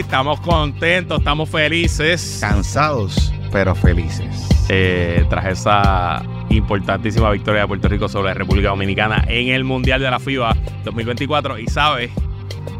estamos contentos, estamos felices. Cansados, pero felices. Eh, tras esa importantísima victoria de Puerto Rico sobre la República Dominicana en el Mundial de la FIBA 2024. Y sabes,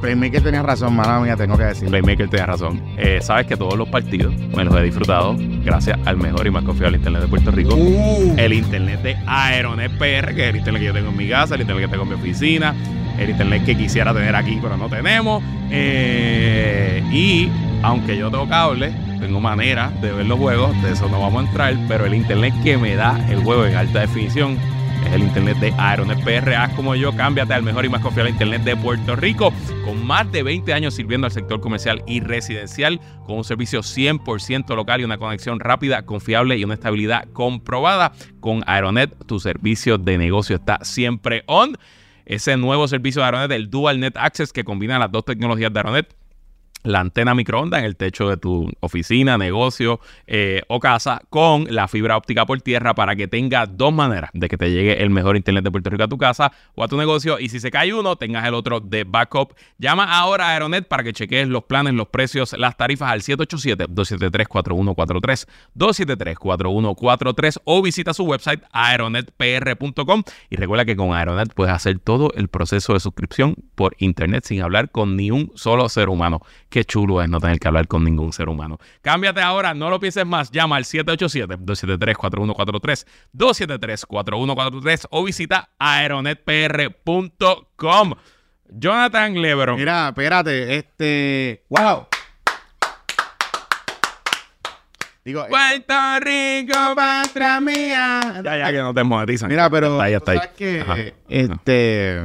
Playmaker tenía razón, mala mía, tengo que decir. Playmaker tenía razón. Eh, sabes que todos los partidos me los he disfrutado gracias al mejor y más confiable Internet de Puerto Rico. Uh. El Internet de Aeronet PR, que es el Internet que yo tengo en mi casa, el Internet que tengo en mi oficina, el Internet que quisiera tener aquí, pero no tenemos. Eh, y aunque yo tengo cable, tengo manera de ver los juegos, de eso no vamos a entrar, pero el Internet que me da el juego en alta definición es el internet de Aeronet PR. Haz como yo, cámbiate al mejor y más confiable internet de Puerto Rico. Con más de 20 años sirviendo al sector comercial y residencial, con un servicio 100% local y una conexión rápida, confiable y una estabilidad comprobada. Con Aeronet, tu servicio de negocio está siempre on. Ese nuevo servicio de Aeronet, el Dual Net Access, que combina las dos tecnologías de Aeronet la antena microondas en el techo de tu oficina, negocio eh, o casa con la fibra óptica por tierra para que tenga dos maneras de que te llegue el mejor internet de Puerto Rico a tu casa o a tu negocio y si se cae uno tengas el otro de backup. Llama ahora a Aeronet para que cheques los planes, los precios, las tarifas al 787-273-4143, 273-4143 o visita su website aeronetpr.com y recuerda que con Aeronet puedes hacer todo el proceso de suscripción por internet sin hablar con ni un solo ser humano. Qué chulo es no tener que hablar con ningún ser humano. Cámbiate ahora, no lo pienses más. Llama al 787-273-4143, 273-4143 o visita aeronetpr.com. Jonathan Lebron. Mira, espérate, este. ¡Wow! Digo, eh, Puerto Rico, patria mía. Ya, ya, que no te monetizan. mira, pero. Está ahí, está ahí. Este.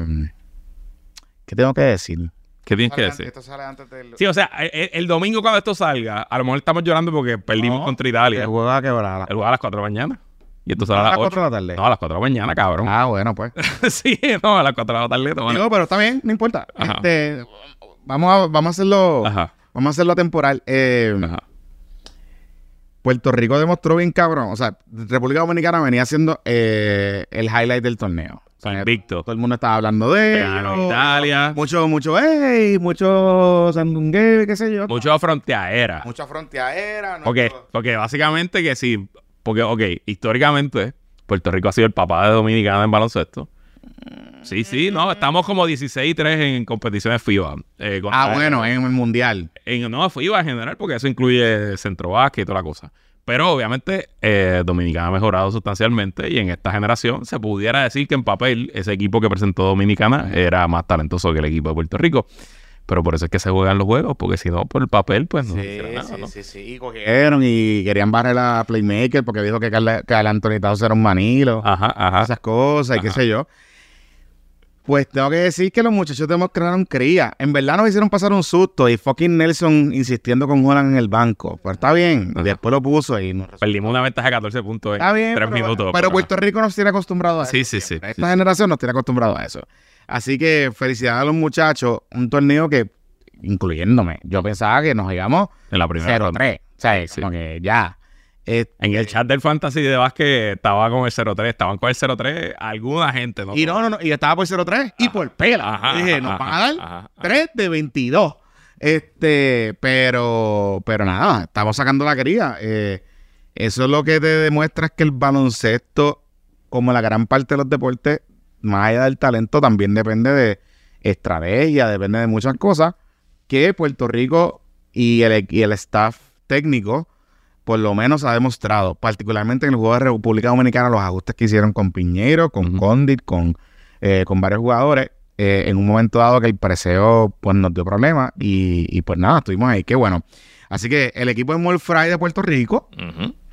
¿Qué tengo que decir? ¿Qué tienes que decir? Esto sale antes del. Sí, o sea, el, el domingo cuando esto salga, a lo mejor estamos llorando porque perdimos No, contra Italia. El juego va a quebrar. El juego a las 4 de la mañana. Y esto sale a ¿A las las 8. 4 de la tarde? No, a las 4 de la mañana, cabrón. Ah, bueno, pues. sí, no, a las 4 de la tarde. Digo, pero está bien, no importa. Ajá. Este, vamos, a, vamos a hacerlo. Ajá, Vamos a hacerlo temporal. Eh, ajá. Puerto Rico demostró bien cabrón. O sea, República Dominicana venía haciendo eh, el highlight del torneo. O sea, Invicto. todo el mundo estaba hablando de ellos. Italia. Mucho, mucho, ey, mucho sandungue, qué sé yo. Mucho fronteadera. Mucha fronteadera. ¿no? Porque, porque básicamente que sí. Porque, ok, históricamente, Puerto Rico ha sido el papá de Dominicana en baloncesto. Sí, sí, no, estamos como 16 y 3 en competiciones FIBA. Eh, con- Ah, bueno, en el mundial. En, no, FIBA en general, porque eso incluye centro básquet y toda la cosa. Pero obviamente eh, Dominicana ha mejorado sustancialmente y en esta generación se pudiera decir que en papel ese equipo que presentó Dominicana era más talentoso que el equipo de Puerto Rico. Pero por eso es que se juegan los juegos, porque si no, por el papel, pues no Sí, nada, sí, ¿no? sí, sí. Y cogieron y querían barrer a Playmaker porque dijo que Carl, Carl Anthony Towns era un manilo. Ajá, ajá. esas cosas y qué sé yo. Pues tengo que decir que los muchachos demostraron cría. En verdad nos hicieron pasar un susto y fucking Nelson insistiendo con Holland en el banco. Pero está bien. Ajá. Después lo puso y nos Perdimos una ventaja de 14 puntos en Está bien. 3 pero, minutos. pero Puerto Rico nos tiene acostumbrado a eso. Sí, sí, sí. Esta generación nos tiene acostumbrado a eso. Así que felicidades a los muchachos. Un torneo que, incluyéndome, yo pensaba que nos íbamos En la primera ronda. 0-3. O sea, Sí. como que ya. Este, En el chat del Fantasy de básquet estaba con el 0-3. Estaban con el 0-3 alguna gente, ¿no? Y no, no, no. Y estaba por 0-3 y por pela. Ajá, dije, nos van a dar ajá, ajá. 3 de 22. Este, pero, pero nada, estamos sacando la quería. Eh, eso es lo que te demuestra es que el baloncesto, como la gran parte de los deportes, más allá del talento, también depende de estrategia, depende de muchas cosas que Puerto Rico y el, y el staff técnico por lo menos ha demostrado, particularmente en el juego de República Dominicana, los ajustes que hicieron con Piñeiro, con. Condit, con, eh, con varios jugadores, eh, en un momento dado que el preseo pues nos dio problemas y, y, pues nada, estuvimos ahí, qué bueno. Así que el equipo de Mall Fry de Puerto Rico.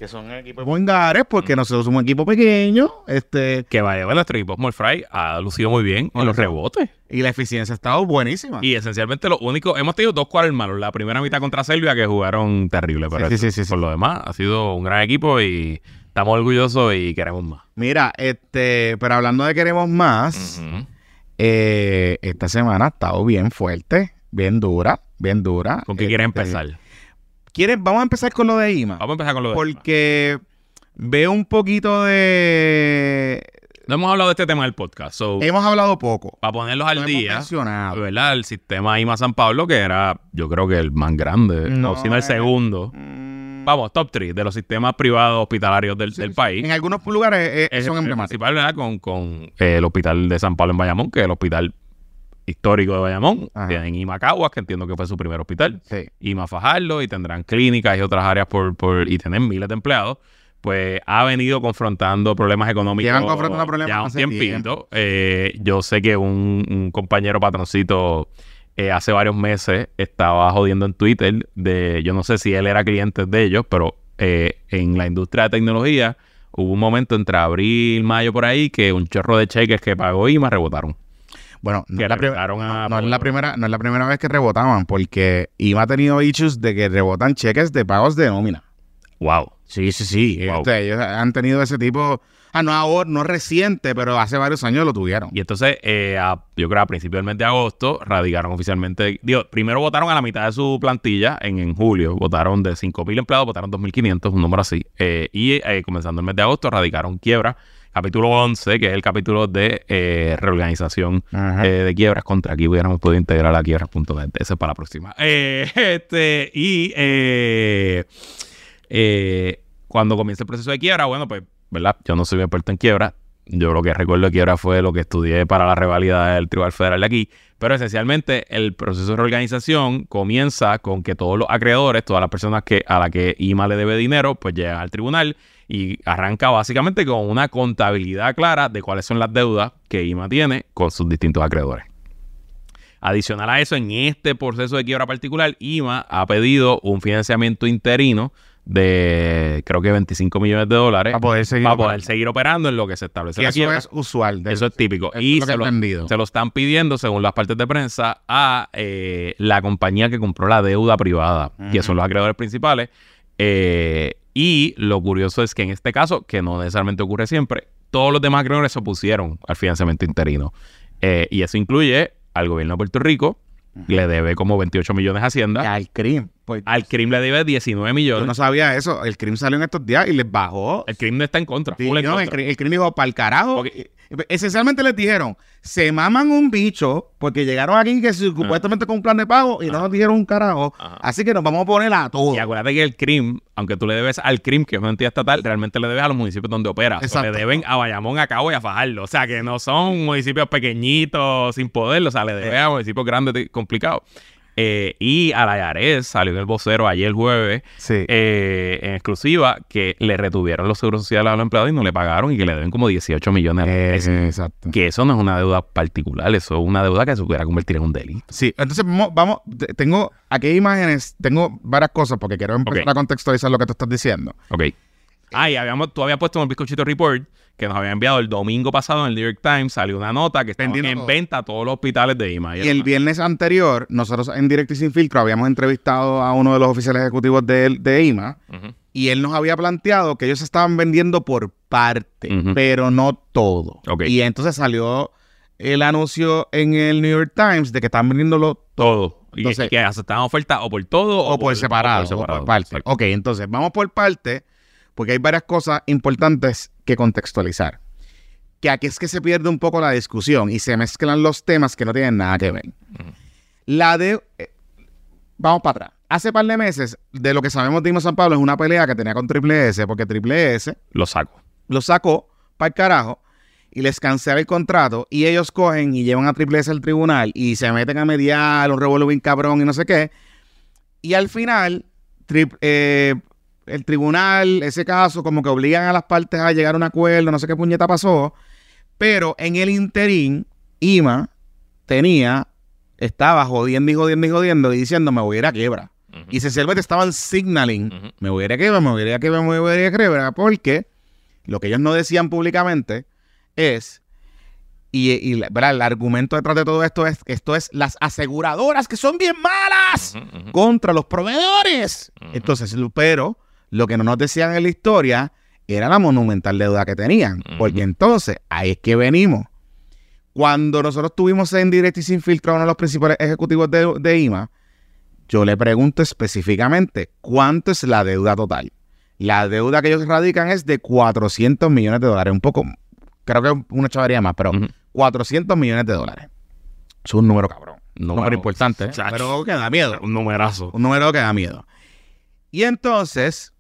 Que son el equipo de Bongares, porque nosotros somos un equipo pequeño, este, Que vaya, bueno, nuestro equipo Small Fry ha lucido muy bien en los rebotes. y la eficiencia ha estado buenísima. Y esencialmente lo único, hemos tenido dos cuadros malos. La primera mitad contra Serbia que jugaron terrible, pero Sí, sí, sí, sí, por lo demás ha sido un gran equipo y estamos orgullosos y queremos más. Mira, este, pero hablando de queremos más, eh, esta semana ha estado bien fuerte, bien dura, bien dura. ¿Con qué quieres Este, empezar? ¿Quieres- Vamos a empezar con lo de IMA. Vamos a empezar con lo de Porque veo un poquito de No hemos hablado de este tema en el podcast. So, hemos hablado poco. para ponerlos al No día. ¿verdad? El sistema IMA San Pablo, que era, yo creo que el más grande, No, o si no el eh, segundo. Mm, Vamos, top 3 de los sistemas privados hospitalarios del, del país. En algunos lugares eh, Es son emblemáticos. principal, ¿verdad? Con, con eh, el hospital de San Pablo en Bayamón, que es el hospital histórico de Bayamón. Ajá. Tienen IMA Caguas, que entiendo que fue su primer hospital. Sí. IMA Fajardo y tendrán clínicas y otras áreas por, por y tienen miles de empleados. Pues ha venido confrontando problemas económicos. Llevan confrontando problemas ya un hace tiempito. tiempo. Eh, yo sé que un, un compañero patroncito eh, hace varios meses estaba jodiendo en Twitter de, yo no sé si él era cliente de ellos, pero eh, en la industria de tecnología hubo un momento entre abril, mayo por ahí que un chorro de cheques que pagó IMA rebotaron. Bueno, no la a- no es la primera, no es la primera vez que rebotaban, porque IMA ha tenido issues de que rebotan cheques de pagos de nómina. Wow. Sí, sí, sí. Wow. Este, ellos han tenido ese tipo, ah, no ahora, no reciente, pero hace varios años lo tuvieron. Y entonces, eh, a- yo creo a principios del mes de agosto, radicaron oficialmente. Digo, primero votaron a la mitad de su plantilla en, en julio. Votaron de 5.000 empleados, votaron 2.500, un número así. Eh, y eh, comenzando el mes de agosto, radicaron quiebra. Capítulo 11, que es el capítulo de eh, reorganización eh, de quiebras contra aquí hubiéramos podido integrar a quiebras.net. Ese es para la próxima. Eh, este, y cuando comienza el proceso de quiebra, bueno, pues, ¿verdad? Yo no soy un experto en quiebra. Yo lo que recuerdo de quiebra fue lo que estudié para la revalida del Tribunal Federal de aquí. Pero esencialmente el proceso de reorganización comienza con que todos los acreedores, todas las personas que, a las que IMA le debe dinero, pues llegan al tribunal y arranca básicamente con una contabilidad clara de cuáles son las deudas que IMA tiene con sus distintos acreedores. Adicional a eso, en este proceso de quiebra particular, IMA ha pedido un financiamiento interino de creo que 25 millones de dólares Para poder seguir para poder operando. seguir operando en lo que se establece la eso quiebra. es usual. de- Eso es típico. y lo se lo, entendido. se lo están pidiendo, según las partes de prensa, a eh, la compañía que compró la deuda privada, que son los acreedores principales. Eh, y lo curioso es que en este caso, que no necesariamente ocurre siempre, todos los demás acreedores se opusieron al financiamiento interino. Eh, y eso incluye al gobierno de Puerto Rico, le debe como 28 millones a Hacienda. Al CRIM. Pues, Al CRIM le debe 19 yo millones. no sabía eso. El CRIM salió en estos días y les bajó. El CRIM no está en contra. Sí, en el, el CRIM dijo, para el carajo. Porque- Esencialmente les dijeron, se maman un bicho porque llegaron aquí que supuestamente con un plan de pago y no nos dijeron un carajo. Ajá. Así que nos vamos a poner a todo. Y acuérdate que el CRIM, aunque tú le debes al CRIM, que es una entidad estatal, realmente le debes a los municipios donde opera. O sea, le deben a Bayamón, a Cabo y a Fajardo. O sea, que no son municipios pequeñitos sin poder. O sea, le debes a municipios grandes complicados. Eh, y a la IARES salió en el vocero ayer jueves Sí. eh, en exclusiva que le retuvieron los seguros sociales a los empleados y no le pagaron y que le deben como 18 millones de Eh, exacto. Que eso no es una deuda particular, eso es una deuda que se pudiera convertir en un delito. Sí, entonces vamos, vamos, te- tengo aquí hay imágenes, tengo varias cosas porque quiero empezar Ok. a contextualizar lo que tú estás diciendo. Ok. Ah, y habíamos, tú habías puesto en el Bizcochito Report que nos había enviado el domingo pasado en el New York Times, salió una nota que Vendiendo en todo. venta a todos los hospitales de IMA. Y el viernes anterior, nosotros en Directo y Sin Filtro habíamos entrevistado a uno de los oficiales ejecutivos de, de IMA y él nos había planteado que ellos estaban vendiendo por parte, pero no todo. Y entonces salió el anuncio en el New York Times de que estaban vendiéndolo Todo. Y Entonces- que aceptaban oferta o por todo o, por separado, o por parte. Exacto. Ok, entonces vamos por parte, porque hay varias cosas importantes que contextualizar. Que aquí es que se pierde un poco la discusión y se mezclan los temas que no tienen nada que ver. La de... eh, vamos para atrás. Hace par de meses, de lo que sabemos de Imo San Pablo, es una pelea que tenía con Triple S, porque Triple S Lo saco. lo sacó para el carajo y les cancela el contrato y ellos cogen y llevan a Triple S al tribunal y se meten a mediar un bien cabrón y no sé qué. Y al final, eh, el tribunal, ese caso, como que obligan a las partes a llegar a un acuerdo, no sé qué puñeta pasó, pero en el interín, IMA tenía, estaba jodiendo y jodiendo y jodiendo y diciendo, me voy a ir a quiebra. Y esencialmente estaban signaling, me voy a ir a quiebra, me voy a ir a quiebra, me voy a ir a quiebra, porque lo que ellos no decían públicamente es, y, y el argumento detrás de todo esto es, esto es las aseguradoras que son bien malas contra los proveedores. Entonces, pero lo que no nos decían en la historia era la monumental deuda que tenían, porque entonces ahí es que venimos. Cuando nosotros tuvimos en directo y sin filtro a uno de los principales ejecutivos de, de IMA, yo le pregunto específicamente cuánto es la deuda total. La deuda que ellos radican es de 400 millones de dólares, un poco creo que una chavaría más, pero Ujú. 400 millones de dólares. Es un número cabrón. Un Número- número importante, ¿eh? Pero que da miedo. Un numerazo. Un número que da miedo. Y entonces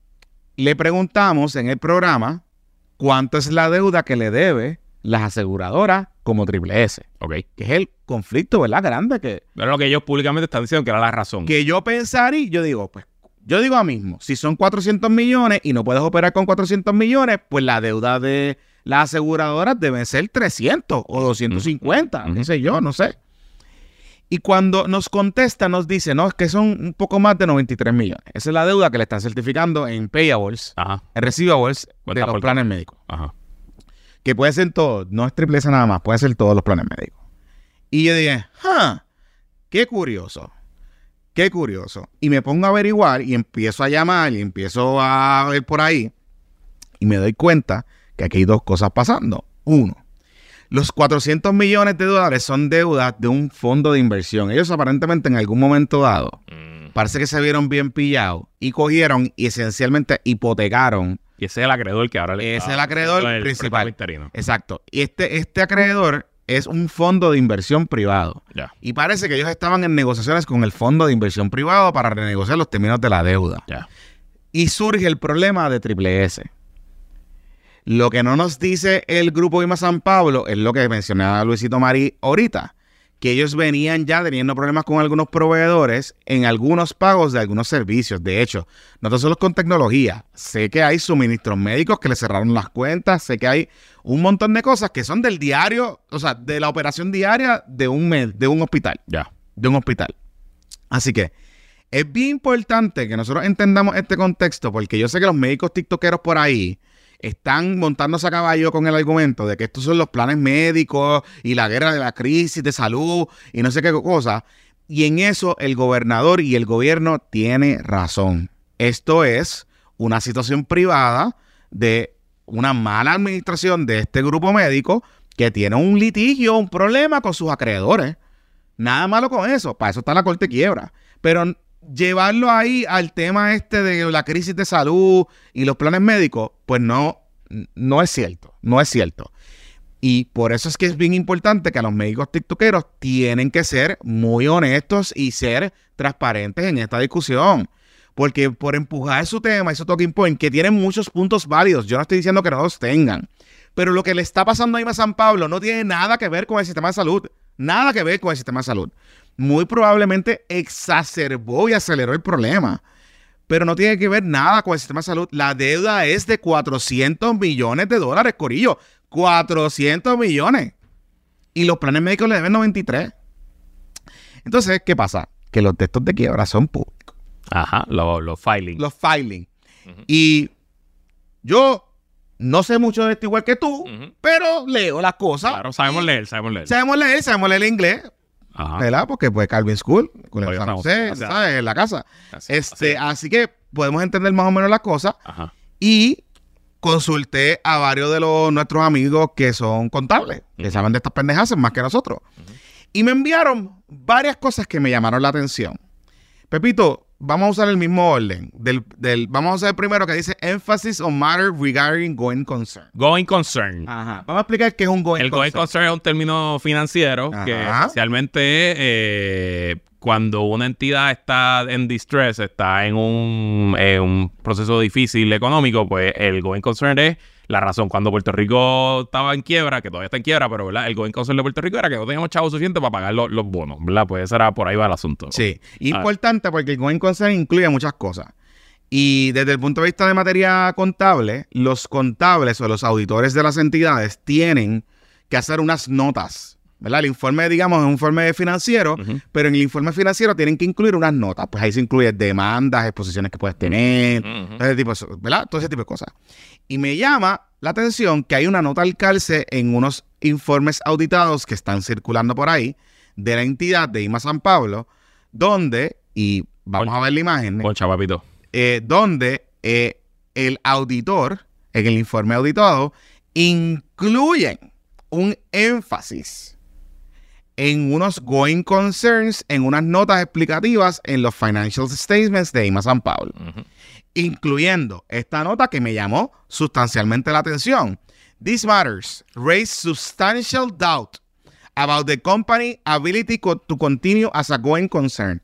le preguntamos en el programa cuánto es la deuda que le debe las aseguradoras como Triple S, Ok. que es el conflicto, ¿verdad? Grande que, Pero lo que ellos públicamente están diciendo que era la razón. que yo pensaría, yo digo, pues, yo digo a mismo, si son 400 millones y no puedes operar con 400 millones, pues la deuda de las aseguradoras debe ser 300 o 250, Ujú. qué sé yo, no sé. Y cuando nos contesta, nos dice, no, es que son un poco más de 93 millones. Esa es la deuda que le están certificando en payables, Ajá. en receivables de los por- planes médicos. Ajá. Que puede ser todo, no es triple S nada más, puede ser todos los planes médicos. Y yo dije, ah, qué curioso, qué curioso. Y me pongo a averiguar y empiezo a llamar y empiezo a ver por ahí y me doy cuenta que aquí hay dos cosas pasando. Uno, los 400 millones de dólares son deudas de un fondo de inversión. Ellos aparentemente en algún momento dado Mm. parece que se vieron bien pillados y cogieron y esencialmente hipotecaron Y ese es el acreedor que ahora le es el acreedor el principal. Exacto. Y este, este acreedor es un fondo de inversión privado. Y parece que ellos estaban en negociaciones con el fondo de inversión privado para renegociar los términos de la deuda. Y surge el problema de Triple S. Lo que no nos dice el grupo IMA San Pablo es lo que mencionaba Luisito Marí ahorita, que ellos venían ya teniendo problemas con algunos proveedores en algunos pagos de algunos servicios. De hecho, no solo con tecnología, sé que hay suministros médicos que le cerraron las cuentas, sé que hay un montón de cosas que son del diario, o sea, de la operación diaria de un, de un hospital Ya. de un hospital. Así que es bien importante que nosotros entendamos este contexto porque yo sé que los médicos tiktokeros por ahí están montándose a caballo con el argumento de que estos son los planes médicos y la guerra de la crisis de salud y no sé qué cosa. Y en eso el gobernador y el gobierno tiene razón. Esto es una situación privada de una mala administración de este grupo médico que tiene un litigio, un problema con sus acreedores. Nada malo con eso. Para eso está la corte quiebra. Pero llevarlo ahí al tema este de la crisis de salud y los planes médicos, pues no, no es cierto. No es cierto. Y por eso es que es bien importante que a los médicos tiktokeros tienen que ser muy honestos y ser transparentes en esta discusión. Porque por empujar su tema, su talking point, que tiene muchos puntos válidos, yo no estoy diciendo que no los tengan. Pero lo que le está pasando a IMA San Pablo no tiene nada que ver con el sistema de salud. Nada que ver con el sistema de salud. Muy probablemente exacerbó y aceleró el problema. Pero no tiene que ver nada con el sistema de salud. La deuda es de 400 millones de dólares, Corillo. 400 millones. Y los planes médicos le deben 93. Entonces, ¿qué pasa? Que los textos de quiebra son públicos Ajá. Los los filing. los filing. Y yo no sé mucho de esto igual que tú, pero leo las cosas. Claro, sabemos leer, sabemos leer. Sabemos leer, sabemos leer inglés, Ajá. ¿verdad? Porque pues Calvin School, con el San José, o sea, ¿sabes? En la casa. Así- Este, así. así que podemos entender más o menos las cosas. Ajá. Y consulté a varios de los nuestros amigos que son contables, que saben de estas pendejas más que nosotros. Y me enviaron varias cosas que me llamaron la atención. Pepito, vamos a usar el mismo orden. Del, del- vamos a usar el primero que dice emphasis on matter regarding going concern. Going concern. Ajá. Vamos a explicar qué es un going El going concern. concern es un término financiero que Ajá. esencialmente eh, cuando una entidad está en distress, está en un, eh, un proceso difícil económico, pues el going concern es la razón. Cuando Puerto Rico estaba en quiebra, que todavía está en quiebra, pero ¿verdad? el going concern de Puerto Rico era que no teníamos chavos suficientes para pagar los, los bonos, ¿verdad? Pues ese era por ahí va el asunto. Sí. Ah. Importante porque el going concern incluye muchas cosas. Y desde el punto de vista de materia contable, los contables o los auditores de las entidades tienen que hacer unas notas. ¿verdad? El informe, digamos, es un informe financiero, pero en el informe financiero tienen que incluir unas notas. Pues ahí se incluyen demandas, exposiciones que puedes tener, todo ese tipo, de- ¿verdad? Todo ese tipo de cosas. Y me llama la atención que hay una nota al calce en unos informes auditados que están circulando por ahí de la entidad de IMA San Pablo, donde, y vamos Concha. a ver la imagen, Concha, papito. eh, donde eh, el auditor, en el informe auditado, incluyen un énfasis en unos going concerns, en unas notas explicativas en los financial statements de IMA San Pablo. Incluyendo esta nota que me llamó sustancialmente la atención. These matters raise substantial doubt about the company ability to continue as a going concern.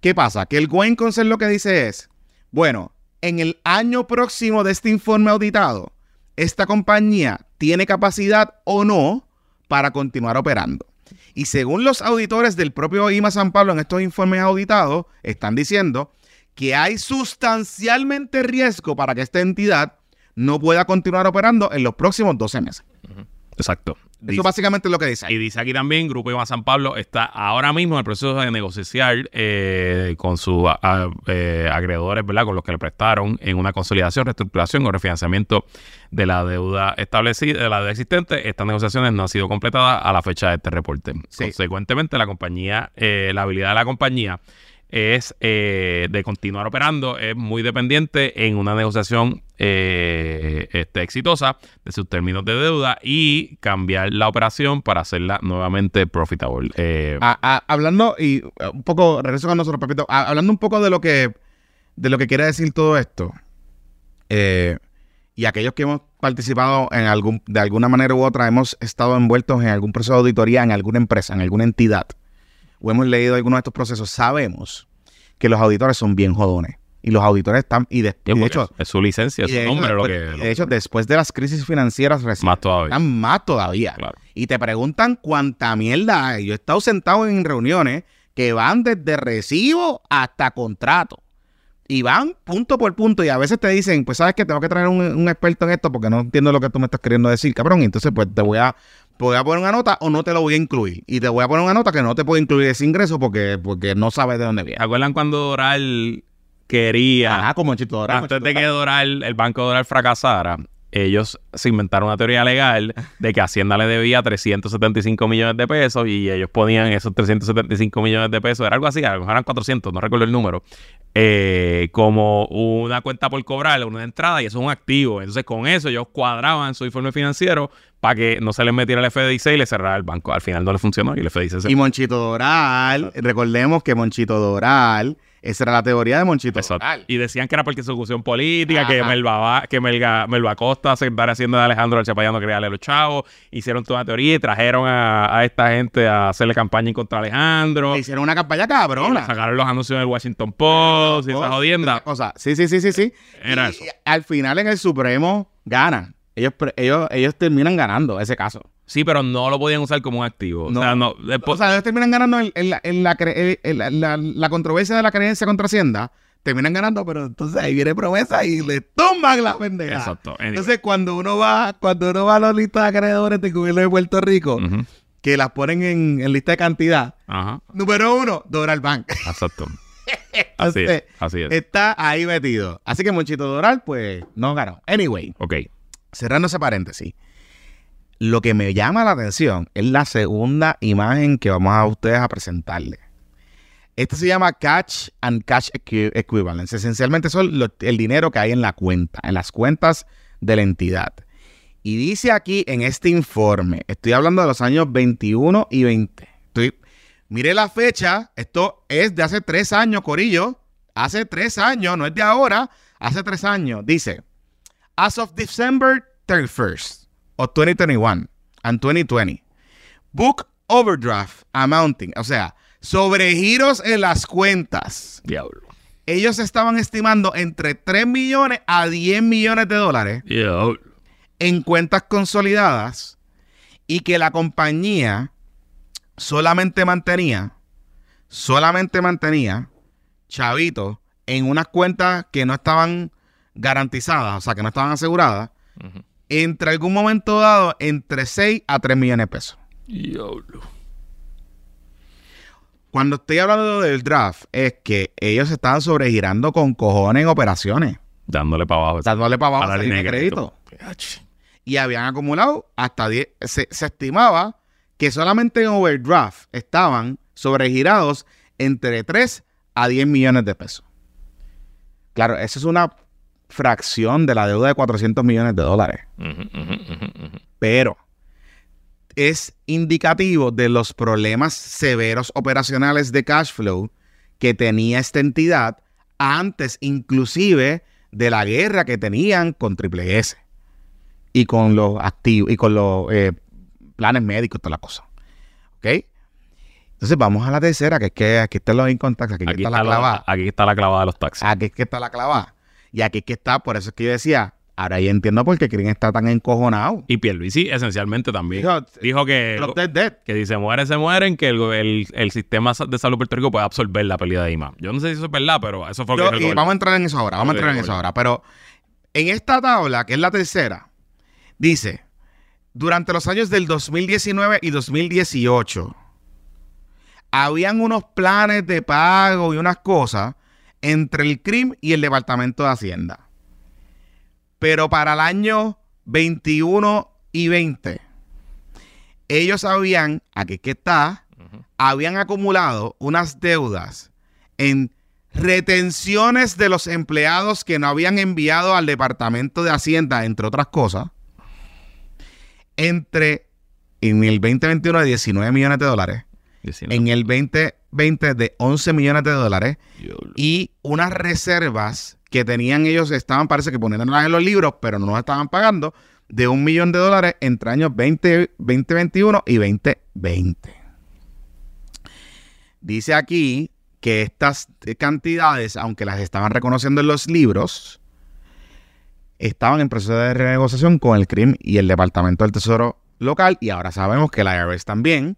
¿Qué pasa? Que el going concern lo que dice es, bueno, en el año próximo de este informe auditado, esta compañía tiene capacidad o no para continuar operando. Y según los auditores del propio IMA San Pablo en estos informes auditados, están diciendo que hay sustancialmente riesgo para que esta entidad no pueda continuar operando en los próximos 12 meses. Exacto. Eso Dice- básicamente es lo que dice. Y dice aquí también, Grupo Iván San Pablo está ahora mismo en el proceso de negociar eh, con sus a- a- eh, acreedores, ¿verdad? Con los que le prestaron en una consolidación, reestructuración o refinanciamiento de la deuda establecida, de la deuda existente. Estas negociaciones no han sido completadas a la fecha de este reporte. Sí. Consecuentemente, la compañía, eh, la habilidad de la compañía es eh, de continuar operando, es muy dependiente en una negociación eh, este, exitosa de sus términos de deuda y cambiar la operación para hacerla nuevamente profitable. Eh, A- a- hablando, y un poco, regreso con nosotros, Pepito, a- hablando un poco de lo que, de lo que quiere decir todo esto, y aquellos que hemos participado en algún, de alguna manera u otra, hemos estado envueltos en algún proceso de auditoría en alguna empresa, en alguna entidad, o hemos leído algunos de estos procesos, sabemos que los auditores son bien jodones. Y los auditores están, y, de, y de hecho, es su licencia, es su hecho, nombre, lo que, después- lo- de hecho, después de las crisis financieras recientes, más todavía. están más todavía. Claro. Y te preguntan cuánta mierda hay. Yo he estado sentado en reuniones que van desde recibo hasta contrato. Y van punto por punto. Y a veces te dicen, pues sabes que tengo que traer un, un experto en esto porque no entiendo lo que tú me estás queriendo decir, cabrón. Y entonces, pues te voy a, te voy a poner una nota o no te lo voy a incluir. Y te voy a poner una nota que no te puedo incluir ese ingreso porque, porque no sabes de dónde ¿Se viene. acuerdan cuando Doral quería Ajá, como Chito Doral, antes de que. Doral, el banco Doral fracasara, ellos se inventaron una teoría legal de que Hacienda le debía 375 millones de pesos y ellos ponían esos 375 millones de pesos, era algo así, a lo mejor eran 400, no recuerdo el número, eh, como una cuenta por cobrar, una entrada y eso es un activo. Entonces con eso ellos cuadraban su informe financiero para que no se les metiera el FDIC y le cerrara el banco. Al final no le funcionó y el FDIC se Y Monchito Doral, recordemos que Monchito Doral, esa era la teoría de Monchito. Y decían que era persecución política, que. Melba, que Melga, Melba Costa, secretaria haciendo de Alejandro El Chapayano, darle a los chavos. Hicieron toda una teoría y trajeron a, a esta gente a hacerle campaña en contra de Alejandro. Le hicieron una campaña cabrona. sacaron los anuncios del Washington Post y esa jodienda. O sea, sí, sí, sí, sí, sí. Era Y eso. al final en el Supremo ganan. Ellos, pre- ellos, ellos terminan ganando ese caso. Sí, pero no lo podían usar como un activo. No. O sea, no. después- O sea, ellos terminan ganando en, en la, en la controversia de la creencia contra Hacienda. Terminan ganando, pero entonces ahí viene promesa y le tumban la pendeja. Exacto. Anyway. Entonces, cuando uno va, cuando uno va a las listas de acreedores del gobierno de Puerto Rico, que las ponen en, en lista de cantidad, Ajá. número uno, Doral Bank. Exacto. Así es. Así es. Está ahí metido. Así que Monchito Doral, pues, no ganó. Anyway, Ok. cerrando ese paréntesis. Lo que me llama la atención es la segunda imagen que vamos a ustedes a presentarle. Esto se llama Catch and Cash Equi- Equivalence. Esencialmente son el dinero que hay en la cuenta, en las cuentas de la entidad. Y dice aquí en este informe, estoy hablando de los años 21 y 20. Estoy, mire la fecha, esto es de hace tres años, Corillo. Hace tres años, no es de ahora, hace tres años. Dice, as of December 31st of 2021 and 2020, book overdraft amounting, o sea, sobregiros en las cuentas. Diablo. Ellos estaban estimando entre 3 millones a 10 millones de dólares Diablo. en cuentas consolidadas y que la compañía solamente mantenía, solamente mantenía chavitos en unas cuentas que no estaban garantizadas, o sea, que no estaban aseguradas, Ujú. Entre algún momento dado entre 6 a 3 millones de pesos. Diablo. Cuando estoy hablando del draft, es que ellos estaban sobregirando con cojones en operaciones, Dándole para abajo. dándole para abajo A la crédito. y habían acumulado hasta 10. Se, se estimaba que solamente en overdraft estaban sobregirados entre 3 a 10 millones de pesos. Claro, esa es una fracción de la deuda de 400 millones de dólares. Pero es indicativo de los problemas severos operacionales de cash flow que tenía esta entidad antes inclusive de la guerra que tenían con Triple S. y con los activos y con los eh, planes médicos, toda la cosa. ¿Ok? Entonces vamos a la tercera, que es que aquí están los income tax, aquí, Aquí está, la clavada. aquí está la clavada de los taxis. Aquí es que está la clavada. Y aquí es que está, por eso es que yo decía, ahora ya entiendo por qué Green está tan encojonado. Y Pierluisi esencialmente también Dijo, dijo que, Drop dead dead. que si se mueren, se mueren, que el, el- el sistema de salud Puerto Rico puede absorber la pérdida de IMA. Yo no sé si eso es verdad, pero eso fue lo Yo- que el y vamos a entrar en eso ahora, vamos a entrar en eso ahora. Pero en esta tabla, que es la tercera, dice, durante los años del 2019 y 2018, habían unos planes de pago y unas cosas entre el CRIM y el Departamento de Hacienda. Pero para el año 21 y 20, ellos habían, aquí que está, habían acumulado unas deudas en retenciones de los empleados que no habían enviado al Departamento de Hacienda, entre otras cosas, entre en el 2021 de 19 millones de dólares, 19. en el 2020 de 11 millones de dólares y unas reservas que tenían ellos, estaban, parece que poniéndolas en los libros, pero no nos estaban pagando, de un millón de dólares entre años 20, 2021 y 2020. Dice aquí que estas cantidades, aunque las estaban reconociendo en los libros, estaban en proceso de renegociación con el CRIM y el Departamento del Tesoro local y ahora sabemos que la IRS también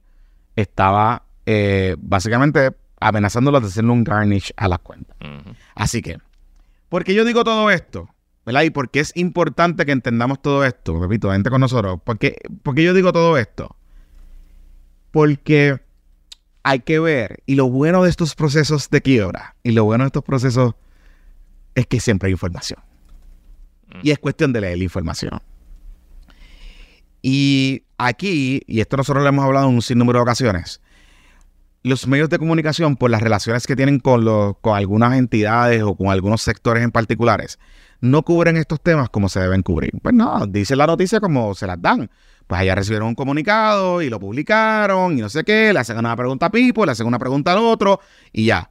estaba eh, básicamente amenazándolos de hacerle un garnish a las cuentas. Así que, ¿por qué yo digo todo esto? ¿Verdad? Y por qué es importante que entendamos todo esto, repito, gente con nosotros. ¿Por qué, por qué yo digo todo esto? Porque hay que ver, y lo bueno de estos procesos de quiebra, y lo bueno de estos procesos es que siempre hay información. Y es cuestión de leer la información. Y aquí, y esto nosotros lo hemos hablado en un sinnúmero de ocasiones, los medios de comunicación, por las relaciones que tienen con, los, con algunas entidades o con algunos sectores en particulares, no cubren estos temas como se deben cubrir. Pues no, dice la noticia como se las dan. Pues allá recibieron un comunicado y lo publicaron y no sé qué, le hacen una pregunta a Pipo, le hacen una pregunta al otro y ya.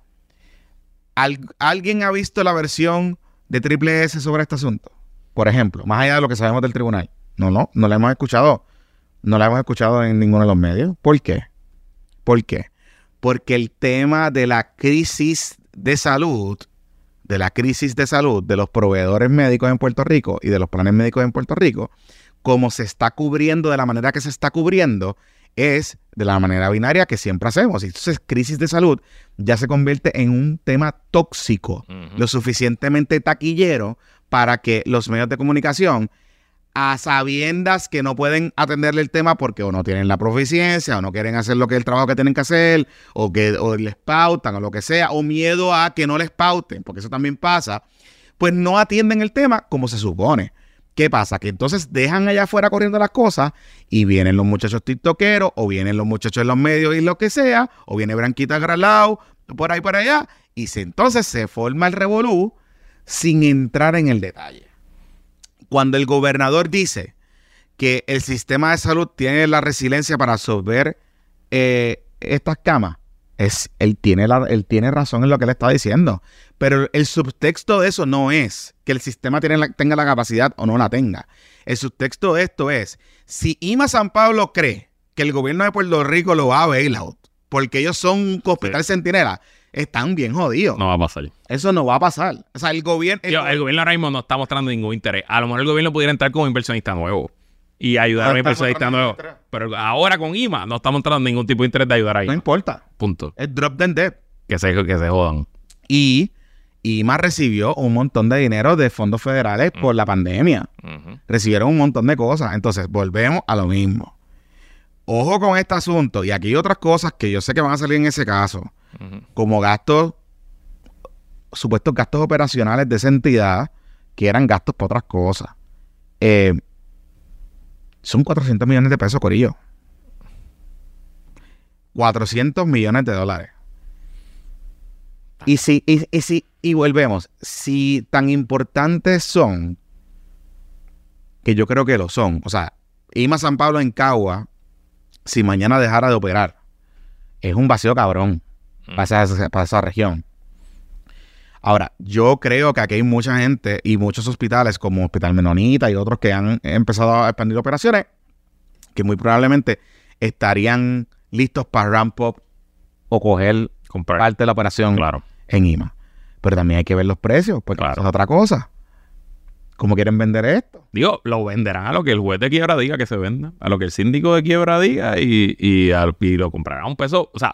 ¿Al- ¿Alguien ha visto la versión de Triple S sobre este asunto? Por ejemplo, más allá de lo que sabemos del tribunal. No, no, no la hemos escuchado. No la hemos escuchado en ninguno de los medios. ¿Por qué? ¿Por qué? Porque el tema de la crisis de salud, de la crisis de salud de los proveedores médicos en Puerto Rico y de los planes médicos en Puerto Rico, como se está cubriendo de la manera que se está cubriendo, es de la manera binaria que siempre hacemos. Y entonces, crisis de salud ya se convierte en un tema tóxico, lo suficientemente taquillero para que los medios de comunicación, a sabiendas que no pueden atenderle el tema porque o no tienen la proficiencia, o no quieren hacer lo que el trabajo que tienen que hacer, o que o les pautan, o lo que sea, o miedo a que no les pauten, porque eso también pasa, pues no atienden el tema como se supone. ¿Qué pasa? Que entonces dejan allá afuera corriendo las cosas y vienen los muchachos tiktokeros o vienen los muchachos en los medios y lo que sea, o viene Branquita Gralao, por ahí por allá, y entonces se forma el revolú sin entrar en el detalle. Cuando el gobernador dice que el sistema de salud tiene la resiliencia para absorber eh, estas camas, es, él, tiene la- él tiene razón en lo que le está diciendo. Pero el subtexto de eso no es que el sistema tiene la- tenga la capacidad o no la tenga. El subtexto de esto es, si IMA San Pablo cree que el gobierno de Puerto Rico lo va a bailout, porque ellos son un hospital centinela, están bien jodidos. No va a pasar. Eso no va a pasar. O sea, el gobierno... el gobierno ahora mismo no está mostrando ningún interés. A lo mejor el gobierno pudiera entrar como inversionista nuevo y ayudar a un No está inversionista nuevo. Pero ahora con IMA no está mostrando ningún tipo de interés de ayudar a no IMA. importa. Punto. Es drop them dead. Que se, que se jodan. Y IMA recibió un montón de dinero de fondos federales por la pandemia. Ujú. Recibieron un montón de cosas. Entonces, volvemos a lo mismo. Ojo con este asunto. Y aquí hay otras cosas que yo sé que van a salir en ese caso. Como gastos, supuestos gastos operacionales de esa entidad, que eran gastos para otras cosas. Eh, son 400 millones de pesos, Corillo. 400 millones de dólares. Y si, y, y si, y volvemos, si tan importantes son, que yo creo que lo son, o sea, IMA San Pablo en Cagua, si mañana dejara de operar, es un vacío cabrón para esa, para esa región. Ahora, yo creo que aquí hay mucha gente y muchos hospitales, como Hospital Menonita y otros que han empezado a expandir operaciones, que muy probablemente estarían listos para ramp up o coger Comprar. parte de la operación Claro. en IMA. Pero también hay que ver los precios, porque Claro. eso es otra cosa. ¿Cómo quieren vender esto? Digo, lo venderán a lo que el juez de quiebra diga que se venda, a lo que el síndico de quiebra diga y, y, al- y lo comprará a un peso. O sea,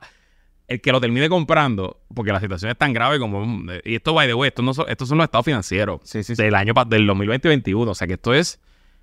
el que lo termine comprando, porque la situación es tan grave como. Y esto, by the way, esto no son, estos son los estados financieros Sí, sí, sí. del año del 2020 y 2021. O sea, que esto es.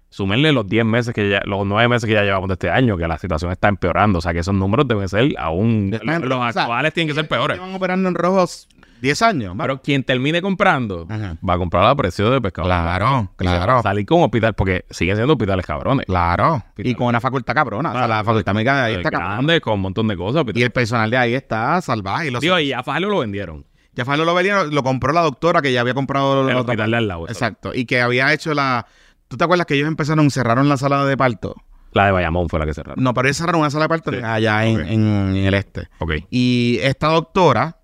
Súmenle los 10 meses que ya, los 9 meses que ya llevamos de este año, que la situación está empeorando. O sea, que esos números deben ser aún. Están- Los o sea, actuales tienen que ser peores. Llevan operando en rojos 10 años. Pero quien termine comprando Ajá. va a comprar a precio de pescado. Claro, claro. Salir con hospital, porque siguen siendo hospitales cabrones. Claro. Y con una facultad cabrona. O sea, la facultad médica de ahí Eh, está grande, con un montón de cosas. Y el personal de ahí está salvaje. Y los, Digo, y a Fajardo lo vendieron. ya Falo lo vendieron, lo compró la doctora que ya había comprado El hospital de al lado. Exacto. Y que había hecho la. ¿Tú te acuerdas que ellos empezaron, cerraron la sala de parto? La de Bayamón fue la que cerraron. No, pero ellos cerraron una sala de parto Sí. allá en- en el este. Ok. Y esta doctora,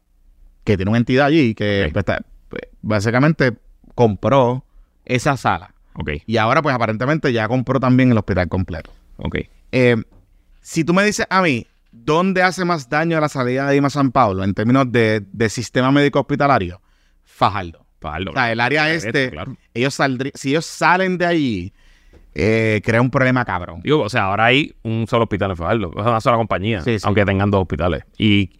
que tiene una entidad allí, que pues, está- pues, básicamente compró esa sala. Ok. Y ahora, pues aparentemente ya compró también el hospital completo. Ok. Eh, si tú me dices a mí, ¿dónde hace más daño a la salida de IMA San Pablo en términos de, de sistema médico hospitalario? Fajardo. Fajardo. O sea, el área este, claro. ellos saldrían, si ellos salen de allí, eh, crea un problema cabrón. Digo, o sea, ahora hay un solo hospital en Fajardo. Una sola compañía. Sí, sí. Aunque tengan dos hospitales. Y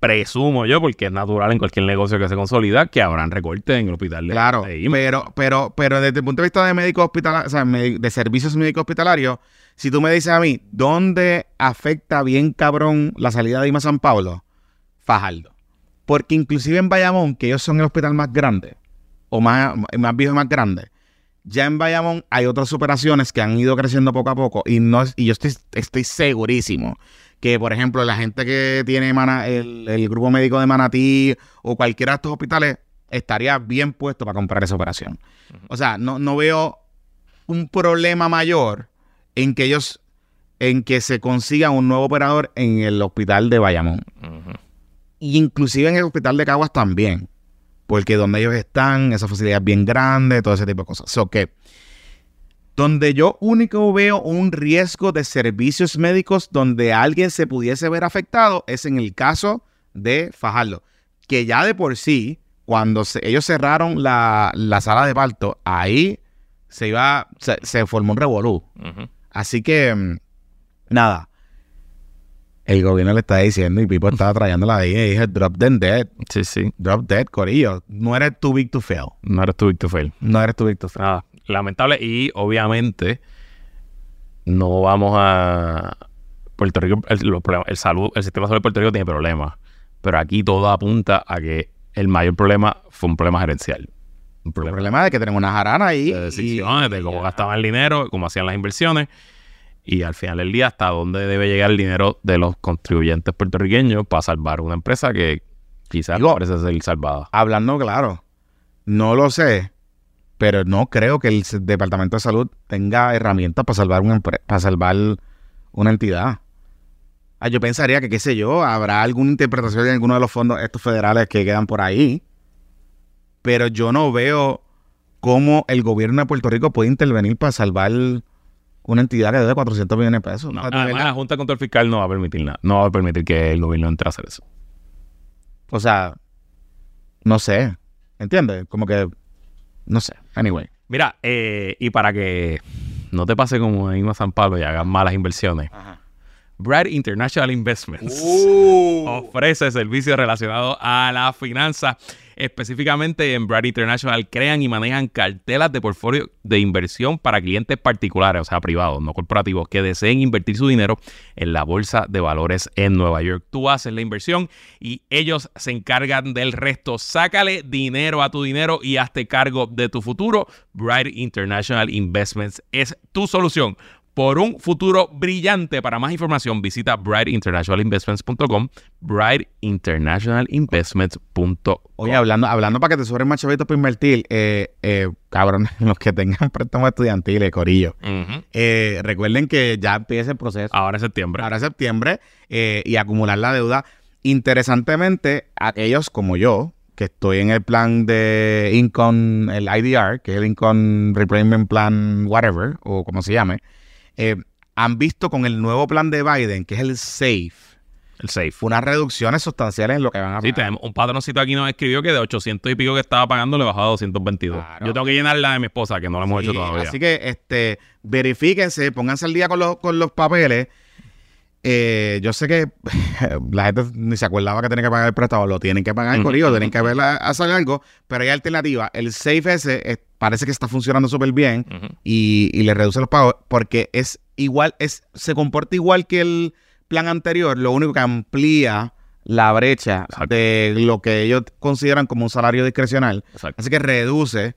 presumo yo, porque es natural en cualquier negocio que se consolida, que habrán recortes en el hospital de, Claro, de pero, pero, pero desde el punto de vista de médico hospitalario, o sea, de servicios médicos hospitalarios, si tú me dices a mí, ¿dónde afecta bien cabrón la salida de IMA San Pablo? Fajardo. Porque inclusive en Bayamón, que ellos son el hospital más grande, o más, más viejo y más grande, ya en Bayamón hay otras operaciones que han ido creciendo poco a poco y, no, y yo estoy, estoy segurísimo que, por ejemplo, la gente que tiene Mana- el, el grupo médico de Manatí o cualquiera de estos hospitales estaría bien puesto para comprar esa operación. O sea, no, no veo un problema mayor en que ellos, en que se consiga un nuevo operador en el hospital de Bayamón. Y inclusive en el hospital de Caguas también. Porque donde ellos están, esa facilidad es bien grande, todo ese tipo de cosas. So que donde yo único veo un riesgo de servicios médicos donde alguien se pudiese ver afectado es en el caso de Fajardo. Que ya de por sí, cuando se- ellos cerraron la, la sala de parto, ahí se iba, se, se formó un revolú. Así que, mm, nada. El gobierno le está diciendo y Pipo estaba trayéndola ahí y dije, drop them dead. Sí, sí. Drop dead, Corillo. No eres too big to fail. No eres tú, Víctor Fail. No eres too big to fail. Nada, lamentable. Y obviamente no vamos a... Puerto Rico, el, los problemas- el salud, el sistema de salud de Puerto Rico tiene problemas. Pero aquí todo apunta a que el mayor problema fue un problema gerencial. Un El problema problema es que tenemos una jarana ahí. de y- decisiones, de cómo gastaban el dinero, cómo hacían las inversiones. Y al final del día, hasta dónde debe llegar el dinero de los contribuyentes puertorriqueños para salvar una empresa que quizás Digo- parece ser salvada. Hablando claro, no lo sé, pero no creo que el Departamento de Salud tenga herramientas para salvar una, para salvar una entidad. Ah, yo pensaría que, qué sé yo, habrá alguna interpretación de alguno de los fondos estos federales que quedan por ahí, pero yo no veo cómo el gobierno de Puerto Rico puede intervenir para salvar una entidad que debe 400 millones de pesos. No, además, la Junta de Control Fiscal no va a permitir nada. No va a permitir que el gobierno entre a hacer eso. O sea, no sé. ¿Entiendes? Como que, no sé. Anyway. Mira, eh, y para que no te pase como en San Pablo y hagas malas inversiones, Brad International Investments ofrece servicios relacionados a la finanza. Específicamente en Brad International crean y manejan cartelas de portfolio de inversión para clientes particulares, o sea, privados, no corporativos, que deseen invertir su dinero en la bolsa de valores en Nueva York. Tú haces la inversión y ellos se encargan del resto. Sácale dinero a tu dinero y hazte cargo de tu futuro. Bright International Investments es tu solución por un futuro brillante. Para más información, visita brightinternationalinvestments.com, brightinternationalinvestments.com. Oye, hablando, hablando para que te sobren más chavitos para invertir, eh, eh, cabrón, los que tengan préstamos estudiantiles, Corillo. Eh, recuerden que ya empieza el proceso. Ahora en septiembre. Ahora es septiembre eh, y acumular la deuda. Interesantemente, aquellos como yo, que estoy en el plan de Income, el IDR, que es el Income Replacement Plan, whatever, o como se llame, eh, han visto con el nuevo plan de Biden, que es el SAFE, El safe. unas reducciones sustanciales en lo que van a Sí, pagar. tenemos un patroncito aquí nos escribió que de 800 y pico que estaba pagando le bajó a 222. Claro. Yo tengo que llenar la de mi esposa, que no la hemos Sí, hecho todavía. Así que este, verifíquense, pónganse al día con los, con los papeles. Eh, yo sé que la gente ni se acordaba que tenía que pagar el préstamo, lo tienen que pagar el corrido, ujú. tienen que ver a- hacer algo, pero hay alternativa. El Safe ese parece que está funcionando súper bien y, y le reduce los pagos porque es igual, es, se comporta igual que el plan anterior, lo único que amplía la brecha Exacto. de lo que ellos consideran como un salario discrecional. Exacto. Así que reduce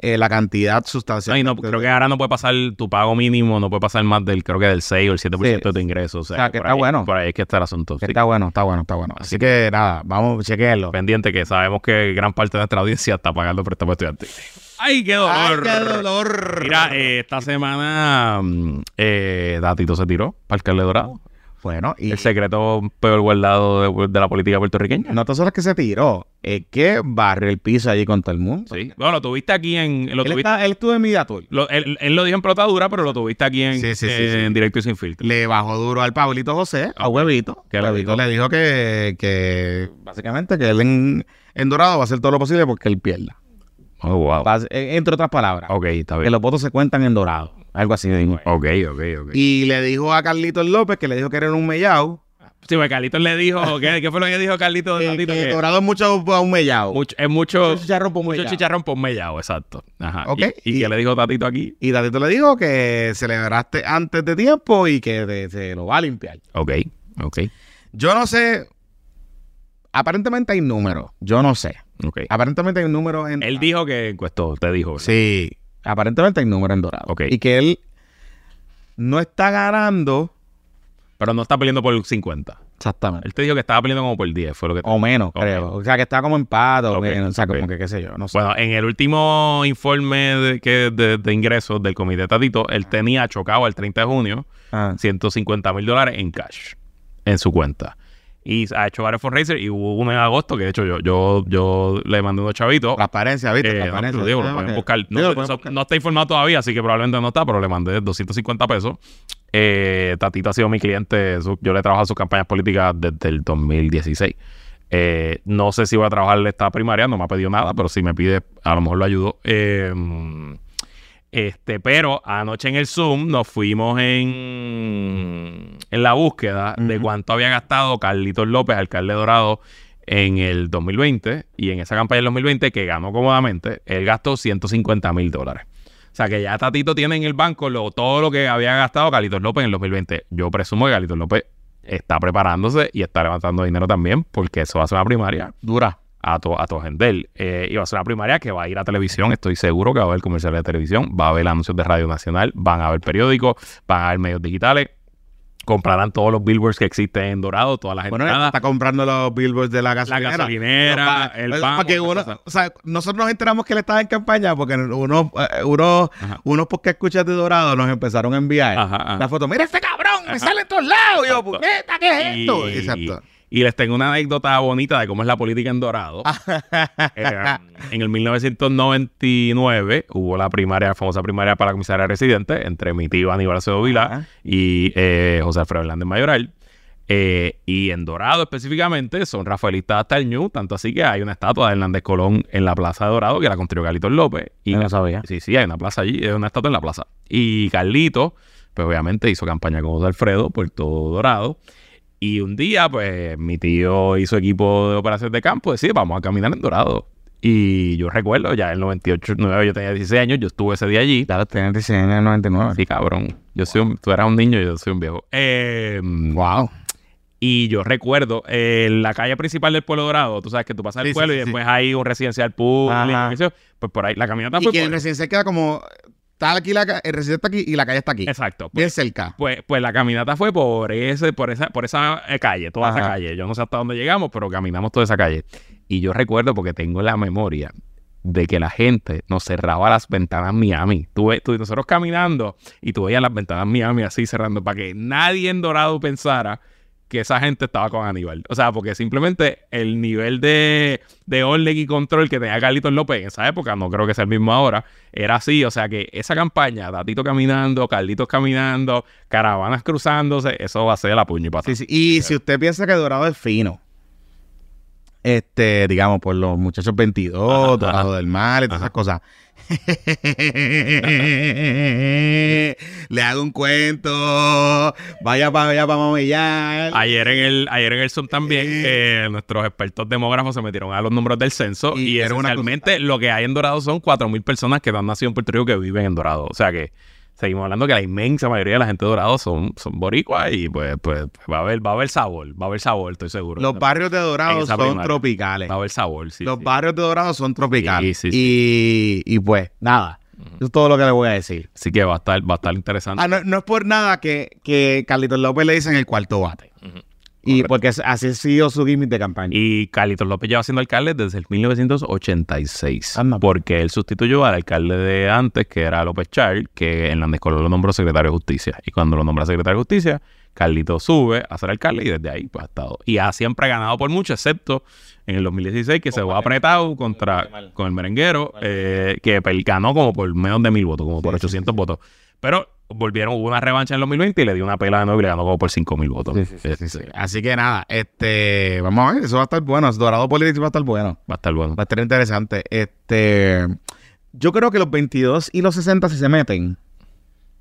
eh, la cantidad No, sustancial. y no, creo que ahora no puede pasar tu pago mínimo, no puede pasar más del, creo que del 6 o el 7% Sí. de tu ingreso. O sea, O sea, que está ahí- bueno. Por ahí es que está el asunto. Que sí. Está bueno, está bueno, está bueno. Así, Así que nada, vamos, chequearlo. Pendiente que sabemos que gran parte de nuestra audiencia está pagando préstamos estudiantiles. ¡Ay, qué dolor! dolor! Mira, eh, esta semana mm, eh, Datito se tiró para el Dorado. bueno, y El secreto peor guardado de, de la política puertorriqueña. no tan solo es que se tiró, es que barre el piso allí con todo el mundo. Sí. Bueno, lo tuviste aquí en... Lo Él, tuviste, está- él estuvo en Mediatur. lo- él, él lo dijo en Protadura, pero lo tuviste aquí en, Sí, sí, sí, en sí. directo y sin filtro. Le bajó duro al Pablito José, a Huevito. ¿Qué le Huevito dijo? le dijo que, que básicamente que él en, en Dorado va a hacer todo lo posible porque él pierda. Oh, wow. Eh, entre otras palabras, Ok, está que los votos se cuentan en Dorado. Algo así le dijo. Ok, ok, ok. Y le dijo a Carlitos López que le dijo que era un mellao. Sí, pues Carlitos le dijo... ¿Qué, qué fue lo que dijo Carlitos? Que, Tatito? que Que Dorado es mucho a un mellao. mucho- es mucho... Mucho chicharrón por Mucho mellao. chicharrón por mellao, exacto. Ajá. Ok, ¿Y, y y- qué le dijo Tatito aquí? Y Tatito le dijo que celebraste antes de tiempo y que te- se lo va a limpiar. Ok, ok, Yo no sé. Aparentemente hay números. Yo no sé. Aparentemente hay un número en. Él dijo que encuestó, te dijo. Sí. Aparentemente hay números en Dorado. Y que él no está ganando. Pero no está peleando por 50. Exactamente. Él te dijo que estaba peleando como por 10, fue lo que te O menos, creo. O sea, que está como empate. o Ok, menos, O sea, como que qué sé yo. No sé. Bueno, en el último informe de, que, de, de ingresos del comité Tatito, él tenía chocado el 30 de junio Ah. 150 mil dólares en cash en su cuenta. Y ha hecho varios fundraisers y hubo uno en agosto que de hecho yo, yo, yo le mandé unos chavitos. Transparencia, ¿viste? Eh, Transparencia. lo digo, lo Ah, pueden ok. buscar. No, Digo, lo pueden buscar. no está informado todavía, así que probablemente no está, pero le mandé 250 pesos. Eh, Tatito ha sido mi cliente. su- yo le he trabajado sus campañas políticas desde el 2016. Eh, no sé si voy a trabajarle esta primaria, no me ha pedido nada, pero si me pide, a lo mejor lo ayudo. Eh, este, pero anoche en el Zoom nos fuimos en, en la búsqueda de cuánto había gastado Carlitos López, alcalde dorado, en el 2020 y en esa campaña del 2020 que ganó cómodamente, él gastó 150 mil dólares. O sea que ya Tatito tiene en el banco lo- todo lo que había gastado Carlitos López en el 2020. Yo presumo que Carlitos López está preparándose y está levantando dinero también porque eso va a ser una primaria Dura. A tu, a tu agendel. Eh, y va a ser una primaria que va a ir a televisión. Estoy seguro que va a haber comerciales de televisión, va a haber anuncios de Radio Nacional, van a haber periódicos, van a haber medios digitales. Comprarán todos los billboards que existen en Dorado, todas las Bueno, entradas. está comprando los billboards de la la gasolinera. el pa- pan. pa' que uno, o sea, nosotros nos enteramos que él estaba en campaña porque unos, eh, unos, unos podcast escuchas de Dorado nos empezaron a enviar Ajá, ajá. la foto. Mira este cabrón, me sale en todos lados. Y yo, Exacto. puñeta, ¿qué es esto? Y, Exacto. y les tengo una anécdota bonita de cómo es la política en Dorado. Eh, en el 1999 hubo la primaria, la famosa primaria para la comisaria residente entre mi tío Aníbal Acevedo Vila y eh, José Alfredo Hernández Mayoral. Eh, y en Dorado específicamente son rafaelistas hasta el Ñu, tanto así que hay una estatua de Hernández Colón en la plaza de Dorado que la construyó Carlitos López. Y no sabía. Sí, sí, hay una plaza allí, hay una estatua en la plaza. Y Carlito, pues obviamente hizo campaña con José Alfredo por todo Dorado. Y un día, pues mi tío y su equipo de operaciones de campo decide, vamos a caminar en Dorado. Y yo recuerdo, ya en el 98, 9, yo tenía 16 años, yo estuve ese día allí. Claro, tenía 16 años en el 99. Sí, cabrón. Yo soy un- tú eras un niño y yo soy un viejo. Eh, Wow. y yo recuerdo eh, la calle principal del Pueblo Dorado, tú sabes que tú pasas Sí, el pueblo sí, y sí. después hay un residencial público, pues por ahí la caminata Y fue que por- el residencial queda como. Está aquí la el residencial está aquí y la calle está aquí. Exacto. Bien cerca. Pues, pues la caminata fue por ese, por esa, por esa eh, calle, toda esa calle. Yo no sé hasta dónde llegamos, pero caminamos toda esa calle. Y yo recuerdo porque tengo la memoria de que la gente nos cerraba las ventanas Miami. Tú, tú- nosotros caminando y tú veías las ventanas Miami así cerrando para que nadie en Dorado pensara que esa gente estaba con Aníbal. O sea, porque simplemente el nivel de, de orden y control que tenía Carlitos López en esa época, no creo que sea el mismo ahora, era así. O sea, que esa campaña, Datito caminando, Carlitos caminando, caravanas cruzándose, eso va a ser la puño y. Sí, sí. Y si usted piensa que Dorado es fino, este, digamos, por los muchachos 22, Ajá, Dorado ajá. del Mar y todas Ajá. esas cosas. Le hago un cuento. Vaya para allá para mamellar. Ayer en el, ayer en el Zoom también, eh, nuestros expertos demógrafos se metieron a los números del censo Y y, esencialmente lo que hay en Dorado son 4.000 personas que han nacido en Puerto Rico que viven en Dorado. O sea que seguimos hablando que la inmensa mayoría de la gente de Dorado son, son boricuas y pues, pues va a haber, va a haber sabor, va a haber sabor, estoy seguro. Los barrios de Dorado son primaria. tropicales. Va a haber sabor, sí. Los sí. barrios de Dorado son tropicales. Sí, sí, Y, y pues, nada. Eso es todo lo que le voy a decir. Así que va a estar, va a estar interesante. Ah, no, no es por nada que, que Carlitos López le dicen el cuarto bate. Ujú. Y porque así ha sido su gimmick de campaña. Y Carlitos López lleva siendo alcalde desde el 1986. Anda. Porque él sustituyó al alcalde de antes, que era López Char, que en la escuela lo nombró secretario de justicia. Y cuando lo nombra secretario de justicia, Carlitos sube a ser alcalde y desde ahí pues ha estado. Y ha siempre ganado por mucho, excepto en el 2016, que se fue apretado contra con el merenguero, eh, que pel- ganó como por menos de mil votos, como por Sí, sí, 800 votos. Pero volvieron, hubo una revancha en el 2020 y le dio una pela de nuevo y le ganó como por 5 mil votos. Este, Así que nada, este, vamos a ver, eso va a estar bueno. Dorado Politics va a estar bueno. Va a estar bueno. Va a estar interesante. Este, yo creo que los 22 y los 60 si se meten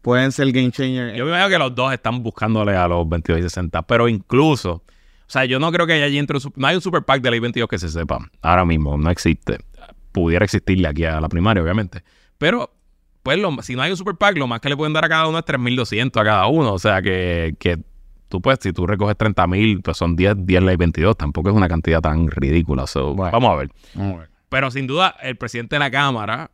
pueden ser game changer. Yo me imagino que los dos están buscándole a los 22 y 60, pero incluso, o sea, yo no creo que haya allí entre un no hay un super PAC de ley 22 que se sepa. Ahora mismo no existe. Pudiera existirle aquí a la primaria, obviamente. Pero, pues, lo- si no hay un super PAC, lo más que le pueden dar a cada uno es 3.200 a cada uno. O sea, que, que tú puedes, si tú recoges 30.000, pues son 10, 10 ley 22. Tampoco es una cantidad tan ridícula. So, Bueno. Vamos a ver. Pero sin duda, el presidente de la Cámara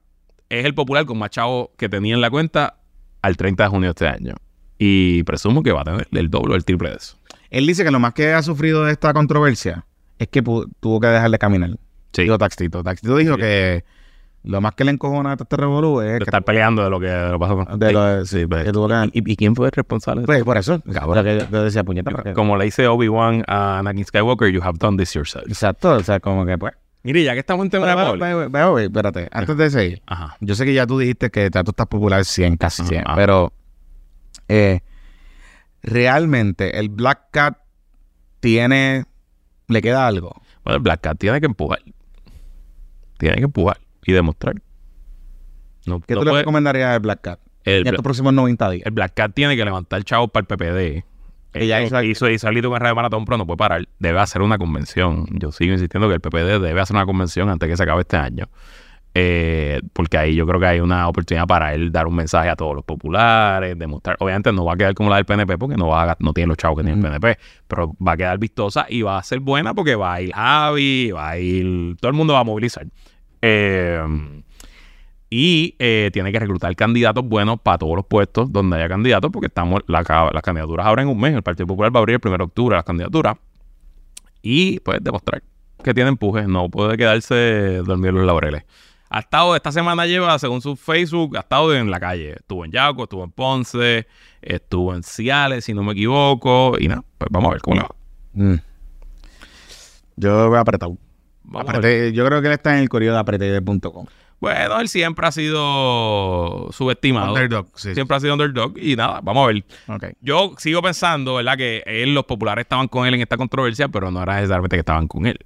es el popular con más chavo que tenía en la cuenta al 30 de junio de este año. Y presumo que va a tener el doble o el triple de eso. Él dice que lo más que ha sufrido de esta controversia es que tuvo que dejar de caminar. Sí. Dijo Taxito. Taxito dijo Sí. que lo más que le encojona a este revolú es De que, estar peleando de lo que lo pasó con... de lo de- Sí, pues. ¿Y, y quién fue el responsable? Pues por eso. Cabrón. Que yo decía, puñeta. Como le dice Obi-Wan a Anakin Skywalker, you have done this yourself. Exacto. O sea, como que pues. Mire, ya que estamos en tema de Pero, Paul. pero, pero, pero, espérate. Antes de seguir. Ajá. Yo sé que ya tú dijiste que tú estás popular 100, casi 100. Ajá. Pero eh, realmente el Black Cat tiene... ¿Le queda algo? Bueno, el Black Cat tiene que empujar. Tiene que empujar y demostrar. No, ¿Qué no tú le puede- recomendarías al Black Cat el, en estos próximos 90 días? el Black Cat tiene que levantar chavos para el PPD. Que ya hizo- hizo, hizo de un de maratón, pero no puede parar. Debe hacer una convención. Yo sigo insistiendo que el PPD debe hacer una convención antes que se acabe este año. Eh, porque ahí yo creo que hay una oportunidad para él dar un mensaje a todos los populares, demostrar. Obviamente no va a quedar como la del PNP porque no, va a- no tiene los chavos que tiene el. PNP, pero va a quedar vistosa y va a ser buena porque va a ir Javi, va a ir. Todo el mundo va a movilizar. Eh, y eh, tiene que reclutar candidatos buenos para todos los puestos donde haya candidatos, porque estamos las candidaturas abren un mes. El Partido Popular va a abrir el 1 de octubre las candidaturas. Y pues demostrar que tiene empuje, no puede quedarse dormido en los laureles. Ha estado, esta semana lleva, según su Facebook, ha estado en la calle. Estuvo en Yaco, estuvo en Ponce, estuvo en Ciales, si no me equivoco. Y nada, pues vamos a ver cómo le va. Mm. Yo voy a Aprete- yo creo que él está en el correo de apretede.com. Bueno, él siempre ha sido subestimado. Underdog, sí. Siempre ha sido underdog. Y nada, vamos a ver. Ok. Yo sigo pensando, ¿verdad? Que él, los populares estaban con él en esta controversia, pero no era necesariamente que estaban con él.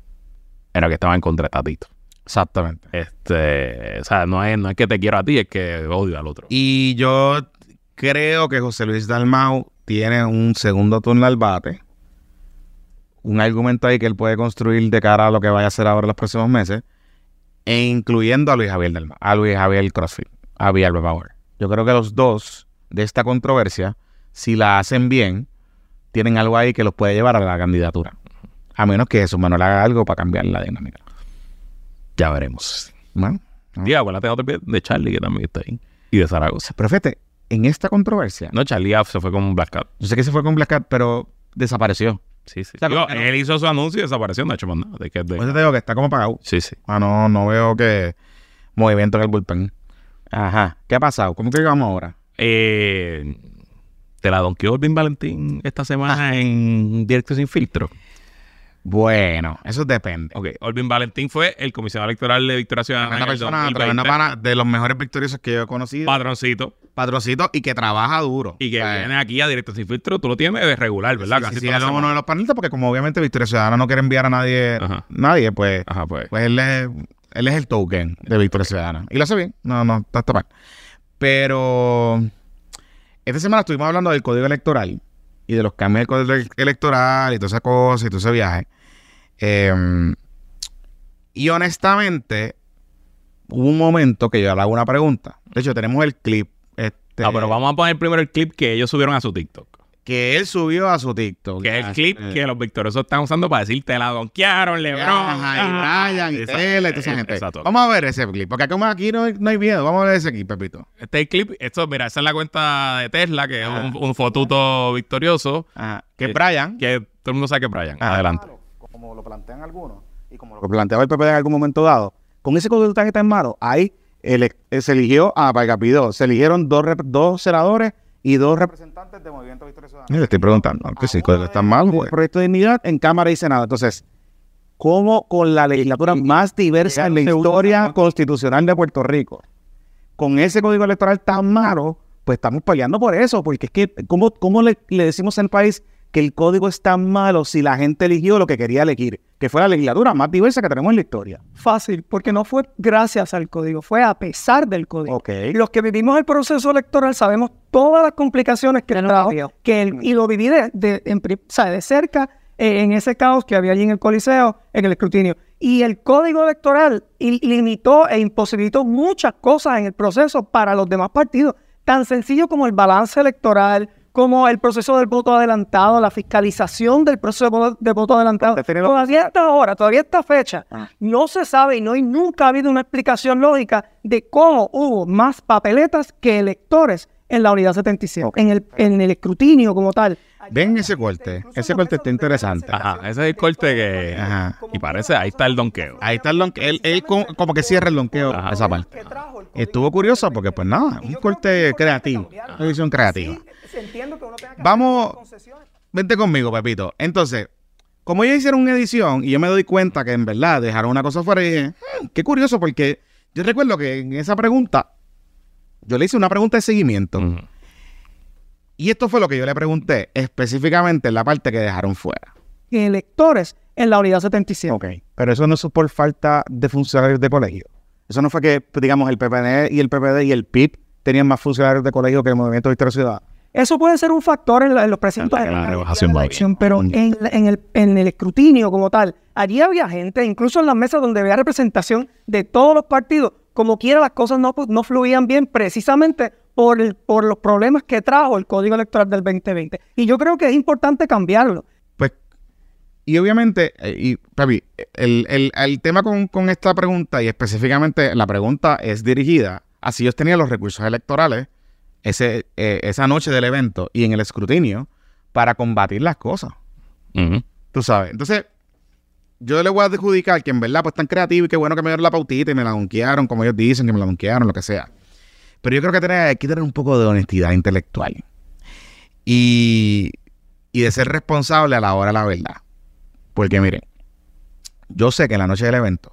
Era que estaban contra Tatito. Exactamente. Este, o sea, no es, no es que te quiero a ti, es que odio al otro. Y yo creo que José Luis Dalmau tiene un segundo turno al bate. Un argumento ahí que él puede construir de cara a lo que vaya a hacer ahora en los próximos meses. E incluyendo a Luis Javier Dalmau, a Luis Javier Crossfield, a Villalba Power. Yo creo que los dos de esta controversia, si la hacen bien, tienen algo ahí que los puede llevar a la candidatura. A menos que eso Manuel haga algo para cambiar la dinámica. Ya veremos. Bueno, Y acuérdate otro pie de Charlie, que también está ahí. Y de Zaragoza. pero fíjate, en esta controversia, No, Charlie se fue con un Black Cat. yo sé que se fue con Black Cat, pero desapareció. Sí, sí. sea, Digo, él hizo su anuncio y desapareció, no ha hecho más nada. De que es de- Por eso te digo que está como pagado. Sí, sí. Ah, no, no veo que movimiento en el bullpen. Ajá. ¿Qué ha pasado? ¿Cómo que vamos ahora? Eh, ¿Te la donkeó Olvin Valentín esta semana en Directo Sin Filtro? Bueno, eso depende. Ok, Olvin Valentín fue el comisionado electoral de Victoria Ciudadana Una en el persona 2020. tremenda pana, de los mejores victoriosos que yo he conocido. Patroncito. Patrocito y que trabaja duro. Y que viene aquí a Directo Sin Filtro. Tú lo tienes de regular, ¿verdad? Sí, Casi sí, sí, él es uno de los panelistas, porque como obviamente Victoria Ciudadana no quiere enviar a nadie, Ajá. nadie, pues, Ajá, pues. pues él es, él es el token de Victoria Ciudadana. Y lo hace bien. No, no, está, mal. Pero esta semana estuvimos hablando del código electoral y de los cambios del código ele- electoral y toda esa cosa y todo ese viaje. Eh, y honestamente, hubo un momento que yo le hago una pregunta. De hecho, tenemos el clip. Este, Ah, pero vamos a poner primero el clip que ellos subieron a su TikTok. Que él subió a su TikTok. Que es el Ah, clip eh, que los victoriosos están usando para decir te la donkearon, Lebron. Ajá, y. Brian, y. Tela, y toda esa gente. Exacto. Vamos a ver ese clip, porque como aquí no hay, no hay miedo. Vamos a ver ese clip, Pepito. Este es el clip. Esto, mira, esa es la cuenta de Tesla, que Ajá. es un, un fotuto victorioso. Ajá. Que Eh, Brian, Que todo el mundo sabe que es Brian. Adelante. como lo plantean algunos y como lo planteaba el PP en algún momento dado, con ese código que está en mano, ahí ele- eh, se eligió a Pagapidó, se eligieron dos, dos senadores y dos representantes de Movimiento Victoria Ciudadana. le estoy preguntando, que si el código está mal, güey. Proyecto de dignidad en Cámara y Senado. Entonces, ¿cómo con la legislatura más diversa en la historia constitucional de Puerto Rico, con ese código electoral tan malo, pues estamos peleando por eso? Porque es que, ¿cómo, cómo le, le decimos al país que el código es tan malo si la gente eligió lo que quería elegir? Que fue la legislatura más diversa que tenemos en la historia. Fácil, porque no fue gracias al código, fue a pesar del código. Ok. Los que vivimos el proceso electoral sabemos todas las complicaciones que trajo, que el- y lo viví de, de- en pri- o sea, de cerca eh, en ese caos que había allí en el Coliseo, en el escrutinio. Y el código electoral limitó e imposibilitó muchas cosas en el proceso para los demás partidos, tan sencillo como el balance electoral, como el proceso del voto adelantado, la fiscalización del proceso de voto, de voto adelantado. Todavía hasta ahora, todavía esta fecha, Ah. no se sabe y no hay nunca ha habido una explicación lógica de cómo hubo más papeletas que electores en la unidad 77, Ok. en, el, en el escrutinio como tal. Ven ese corte. Ese corte está interesante. Ajá, ese es el corte que. Ajá. Y parece, ahí está el donqueo. Ahí está el donqueo. Él, él como, como que cierra el donqueo, Ajá. esa parte. Estuvo curioso porque, pues nada, un corte creativo. Una edición creativa. Vamos- Vente conmigo, Pepito. Entonces, como ellos hicieron una edición y yo me doy cuenta que en verdad dejaron una cosa fuera y dije, "Hmm, qué curioso porque yo recuerdo que en esa pregunta, yo le hice una pregunta de seguimiento. Y esto fue lo que yo le pregunté específicamente en la parte que dejaron fuera. electores en la unidad 77. Ok, pero eso no es por falta de funcionarios de colegio. Eso no fue que, digamos, el PPD y el PPD y el PIB tenían más funcionarios de colegio que el Movimiento Victoria Ciudadana. Eso puede ser un factor en, la- en los precintos La- de la la, rebajación de la elección, pero en el, en el escrutinio como tal, allí había gente, incluso en las mesas donde había representación de todos los partidos, como quiera las cosas no, no fluían bien precisamente por, el- por los problemas que trajo el Código Electoral del 2020. Y yo creo que es importante cambiarlo. Pues, y obviamente, eh, y Papi, el, el- el tema con, con esta pregunta, y específicamente la pregunta es dirigida a si ellos tenían los recursos electorales ese, eh, esa noche del evento y en el escrutinio para combatir las cosas. Tú sabes. Entonces, yo le voy a adjudicar que en verdad, pues tan creativo y qué bueno que me dieron la pautita y me la donkearon, como ellos dicen, que me la donkearon, lo que sea. Pero yo creo que tener- hay que tener un poco de honestidad intelectual. Y, y de ser responsable a la hora de la verdad. Porque miren, yo sé que en la noche del evento,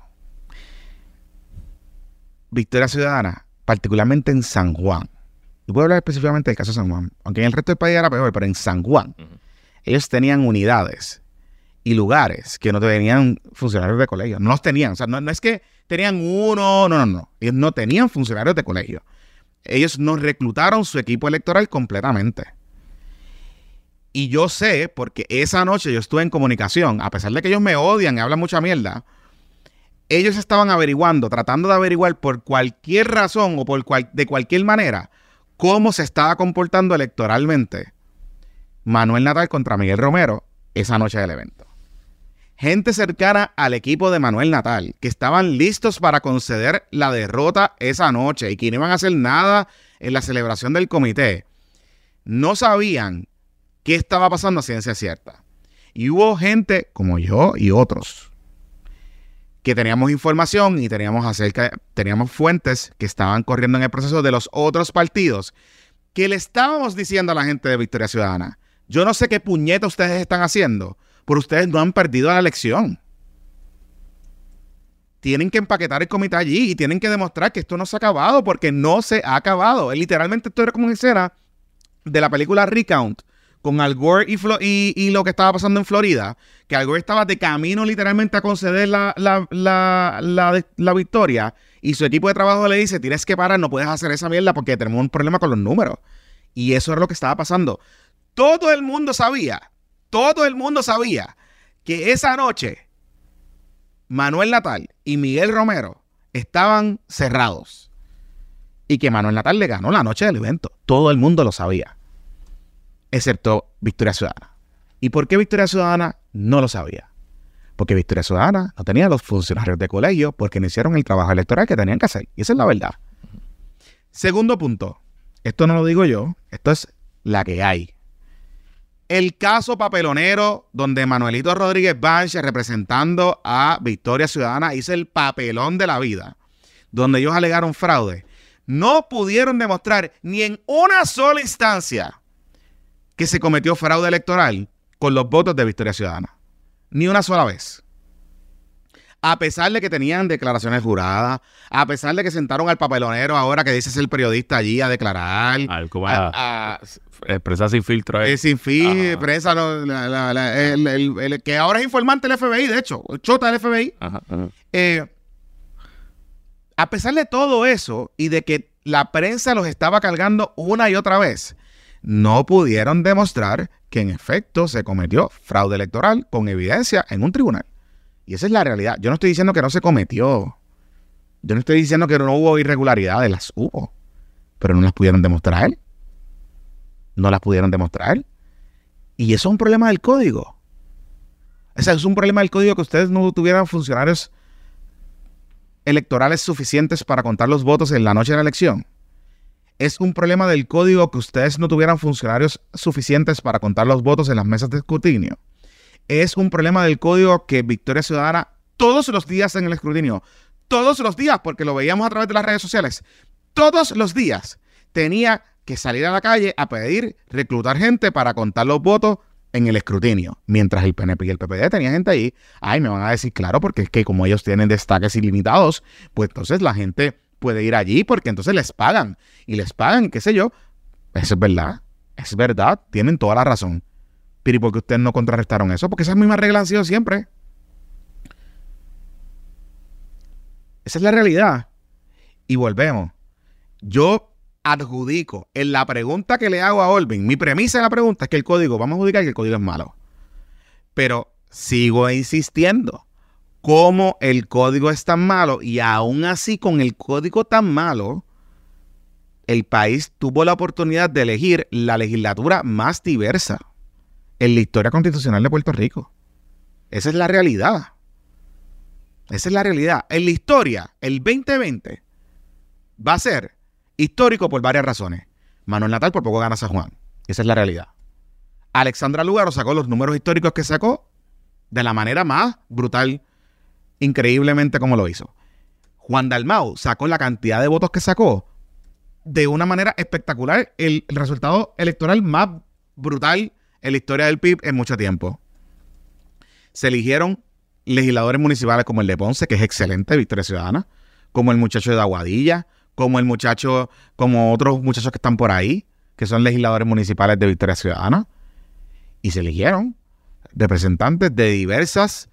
Victoria Ciudadana, particularmente en San Juan, yo puedo hablar específicamente del caso de San Juan, aunque en el resto del país era peor, pero en San Juan, ellos tenían unidades y lugares que no tenían funcionarios de colegio. No los tenían. O sea, no, no es que tenían uno, no, no, no. Ellos no tenían funcionarios de colegio. Ellos nos reclutaron su equipo electoral completamente. Y yo sé, porque esa noche yo estuve en comunicación, a pesar de que ellos me odian y hablan mucha mierda, ellos estaban averiguando, tratando de averiguar por cualquier razón o por cual- de cualquier manera cómo se estaba comportando electoralmente Manuel Natal contra Miguel Romero esa noche del evento. Gente cercana al equipo de Manuel Natal, que estaban listos para conceder la derrota esa noche y que no iban a hacer nada en la celebración del comité, no sabían qué estaba pasando a ciencia cierta. Y hubo gente como yo y otros que teníamos información y teníamos acerca, teníamos fuentes que estaban corriendo en el proceso de los otros partidos que le estábamos diciendo a la gente de Victoria Ciudadana, yo no sé qué puñeta ustedes están haciendo, pero ustedes no han perdido la elección. Tienen que empaquetar el comité allí y tienen que demostrar que esto no se ha acabado porque no se ha acabado. Literalmente esto era como una escena de la película Recount con Al Gore y, lo que estaba pasando en Florida, que Al Gore estaba de camino literalmente a conceder la, la, victoria y su equipo de trabajo le dice, tienes que parar, no puedes hacer esa mierda porque tenemos un problema con los números. Y eso era lo que estaba pasando. Todo el mundo sabía, todo el mundo sabía que esa noche Manuel Natal y Miguel Romero estaban cerrados y que Manuel Natal le ganó la noche del evento. Todo el mundo lo sabía, excepto Victoria Ciudadana. ¿Y por qué Victoria Ciudadana no lo sabía? Porque Victoria Ciudadana no tenía los funcionarios de colegio porque no hicieron el trabajo electoral que tenían que hacer. Y esa es la verdad. Segundo punto. Esto no lo digo yo, esto es la que hay. El caso papelonero donde Manuelito Rodríguez Banche representando a Victoria Ciudadana hizo el papelón de la vida, donde ellos alegaron fraude no pudieron demostrar ni en una sola instancia que se cometió fraude electoral con los votos de Victoria Ciudadana. Ni una sola vez. A pesar de que tenían declaraciones juradas, a pesar de que sentaron al papelonero ahora que dice ser el periodista allí a declarar. Al a, a, sin filtro. Eh. sin filtro, prensa, el, que ahora es informante del FBI, de hecho, chota del FBI. Eh, a pesar de todo eso y de que la prensa los estaba cargando una y otra vez, no pudieron demostrar que en efecto se cometió fraude electoral con evidencia en un tribunal. Y esa es la realidad. Yo no estoy diciendo que no se cometió. Yo no estoy diciendo que no hubo irregularidades, las hubo. Pero no las pudieron demostrar. No las pudieron demostrar. Y eso es un problema del código. Es un problema del código que ustedes no tuvieran funcionarios electorales suficientes para contar los votos en la noche de la elección. Es un problema del código que ustedes no tuvieran funcionarios suficientes para contar los votos en las mesas de escrutinio. Es un problema del código que Victoria Ciudadana todos los días en el escrutinio, todos los días, porque lo veíamos a través de las redes sociales, todos los días tenía que salir a la calle a pedir reclutar gente para contar los votos en el escrutinio, mientras el PNP y el PPD tenían gente ahí, ay, me van a decir, claro, porque es que como ellos tienen destaques ilimitados, pues entonces la gente puede ir allí porque entonces les pagan y les pagan, qué sé yo. Eso es verdad, es verdad, tienen toda la razón. Pero ¿y por qué ustedes no contrarrestaron eso? Porque esas mismas reglas han sido siempre. Esa es la realidad. Y volvemos. Yo adjudico en la pregunta que le hago a Olvin, mi premisa de la pregunta es que el código, vamos a adjudicar que el código es malo. Pero sigo insistiendo, como el código es tan malo y aún así con el código tan malo, el país tuvo la oportunidad de elegir la legislatura más diversa en la historia constitucional de Puerto Rico. Esa es la realidad. Esa es la realidad. En la historia, el 2020 va a ser Histórico por varias razones. Manuel Natal por poco gana San Juan. Esa es la realidad. Alexandra Lugaro sacó los números históricos que sacó de la manera más brutal, increíblemente como lo hizo. Juan Dalmau sacó la cantidad de votos que sacó de una manera espectacular, el, resultado electoral más brutal en la historia del PIB en mucho tiempo. Se eligieron legisladores municipales como el de Ponce, que es excelente, Victoria Ciudadana, como el muchacho de Aguadilla, como el muchacho, como otros muchachos que están por ahí, que son legisladores municipales de Victoria Ciudadana, y se eligieron representantes de diversas,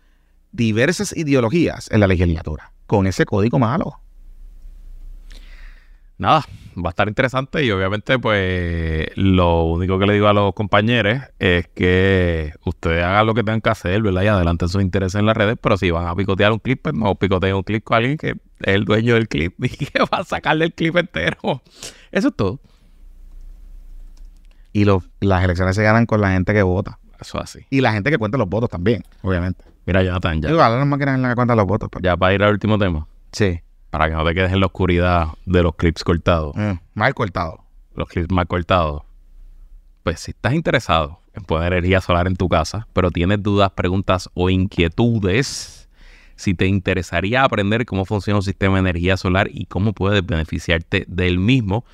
diversas ideologías en la legislatura, con ese código malo. Nada, va a estar interesante y obviamente pues lo único que le digo a los compañeros es que ustedes hagan lo que tengan que hacer, ¿verdad? Y adelanten sus intereses en las redes, pero si van a picotear un clip, pues no picoteen un clip con alguien que es el dueño del clip y que va a sacarle el clip entero. Eso es todo. Y las elecciones se ganan con la gente que vota. Eso así. Y la gente que cuenta los votos también, obviamente. Mira, Jonathan, ya. Igual, las máquinas en la que cuentan los votos. Pues. Ya para ir al último tema. Sí para que no te quedes en la oscuridad de los clips cortados. Mm, mal cortados. Los clips mal cortados. Pues si estás interesado en poner energía solar en tu casa, pero tienes dudas, preguntas o inquietudes, si te interesaría aprender cómo funciona un sistema de energía solar y cómo puedes beneficiarte del mismo,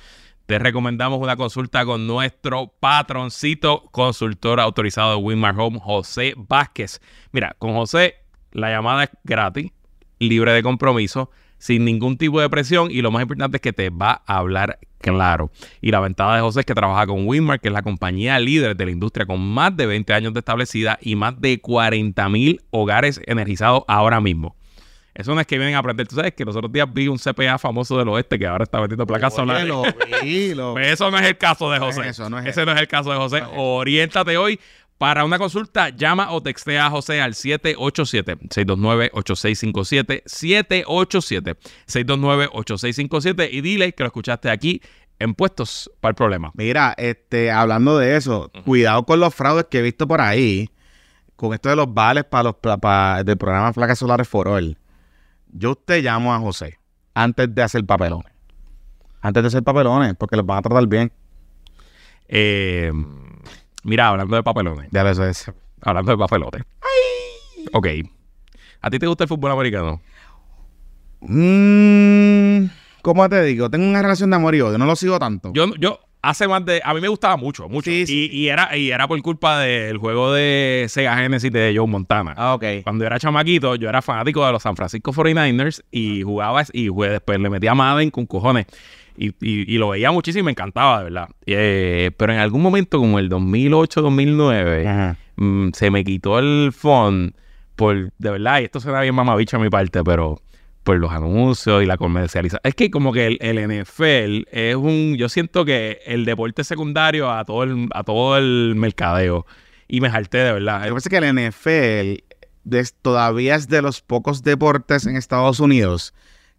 te recomendamos una consulta con nuestro patroncito consultor autorizado de Winmar Home, José Vázquez. Mira, con José la llamada es gratis, libre de compromiso, sin ningún tipo de presión y lo más importante es que te va a hablar claro. Y la ventaja de José es que trabaja con Winmar, que es la compañía líder de la industria con más de 20 años de establecida y más de 40 mil hogares energizados ahora mismo. Eso no es que vienen a aprender. Tú sabes que los otros días vi un CPA famoso del oeste que ahora está vendiendo placas solares. Lo vi, lo eso no es el caso de No es José. eso, no es Ese no es el caso de José. Oriéntate hoy. Para una consulta, llama o textea a José al 787-629-8657. 787-629-8657 y dile que lo escuchaste aquí en Puestos para el Problema. Mira, este, hablando de eso, cuidado con los fraudes que he visto por ahí, con esto de los vales para los pa- pa- del programa Placas Solares for All. Yo te llamo a José antes de hacer papelones. Antes de hacer papelones, porque los van a tratar bien. Eh, mira, hablando de papelones, Ya eso es. hablando de papelotes. Ok. ¿A ti te gusta el fútbol americano? Mm, ¿Cómo te digo? Tengo una relación de amor y odio. No lo sigo tanto. Yo, yo hace más de. A mí me gustaba mucho, mucho. Sí, y, sí. y era, y era por culpa del juego de Sega Genesis de Joe Montana. Ah, ok. Cuando yo era chamaquito, yo era fanático de los San Francisco 49ers y jugaba y jugué, después le metía a Madden con cojones. Y, y- y lo veía muchísimo y me encantaba, de verdad. Eh, pero en algún momento, como el 2008-2009, Ajá. mm, se me quitó el phone por, de verdad, y esto suena bien mamabicho a mi parte, pero por los anuncios y la comercialización. Es que como que el, el NFL es un, yo siento que el deporte secundario a todo el, a todo el mercadeo. Y me harté de verdad. Lo que pasa es que el NFL es- todavía es de los pocos deportes en Estados Unidos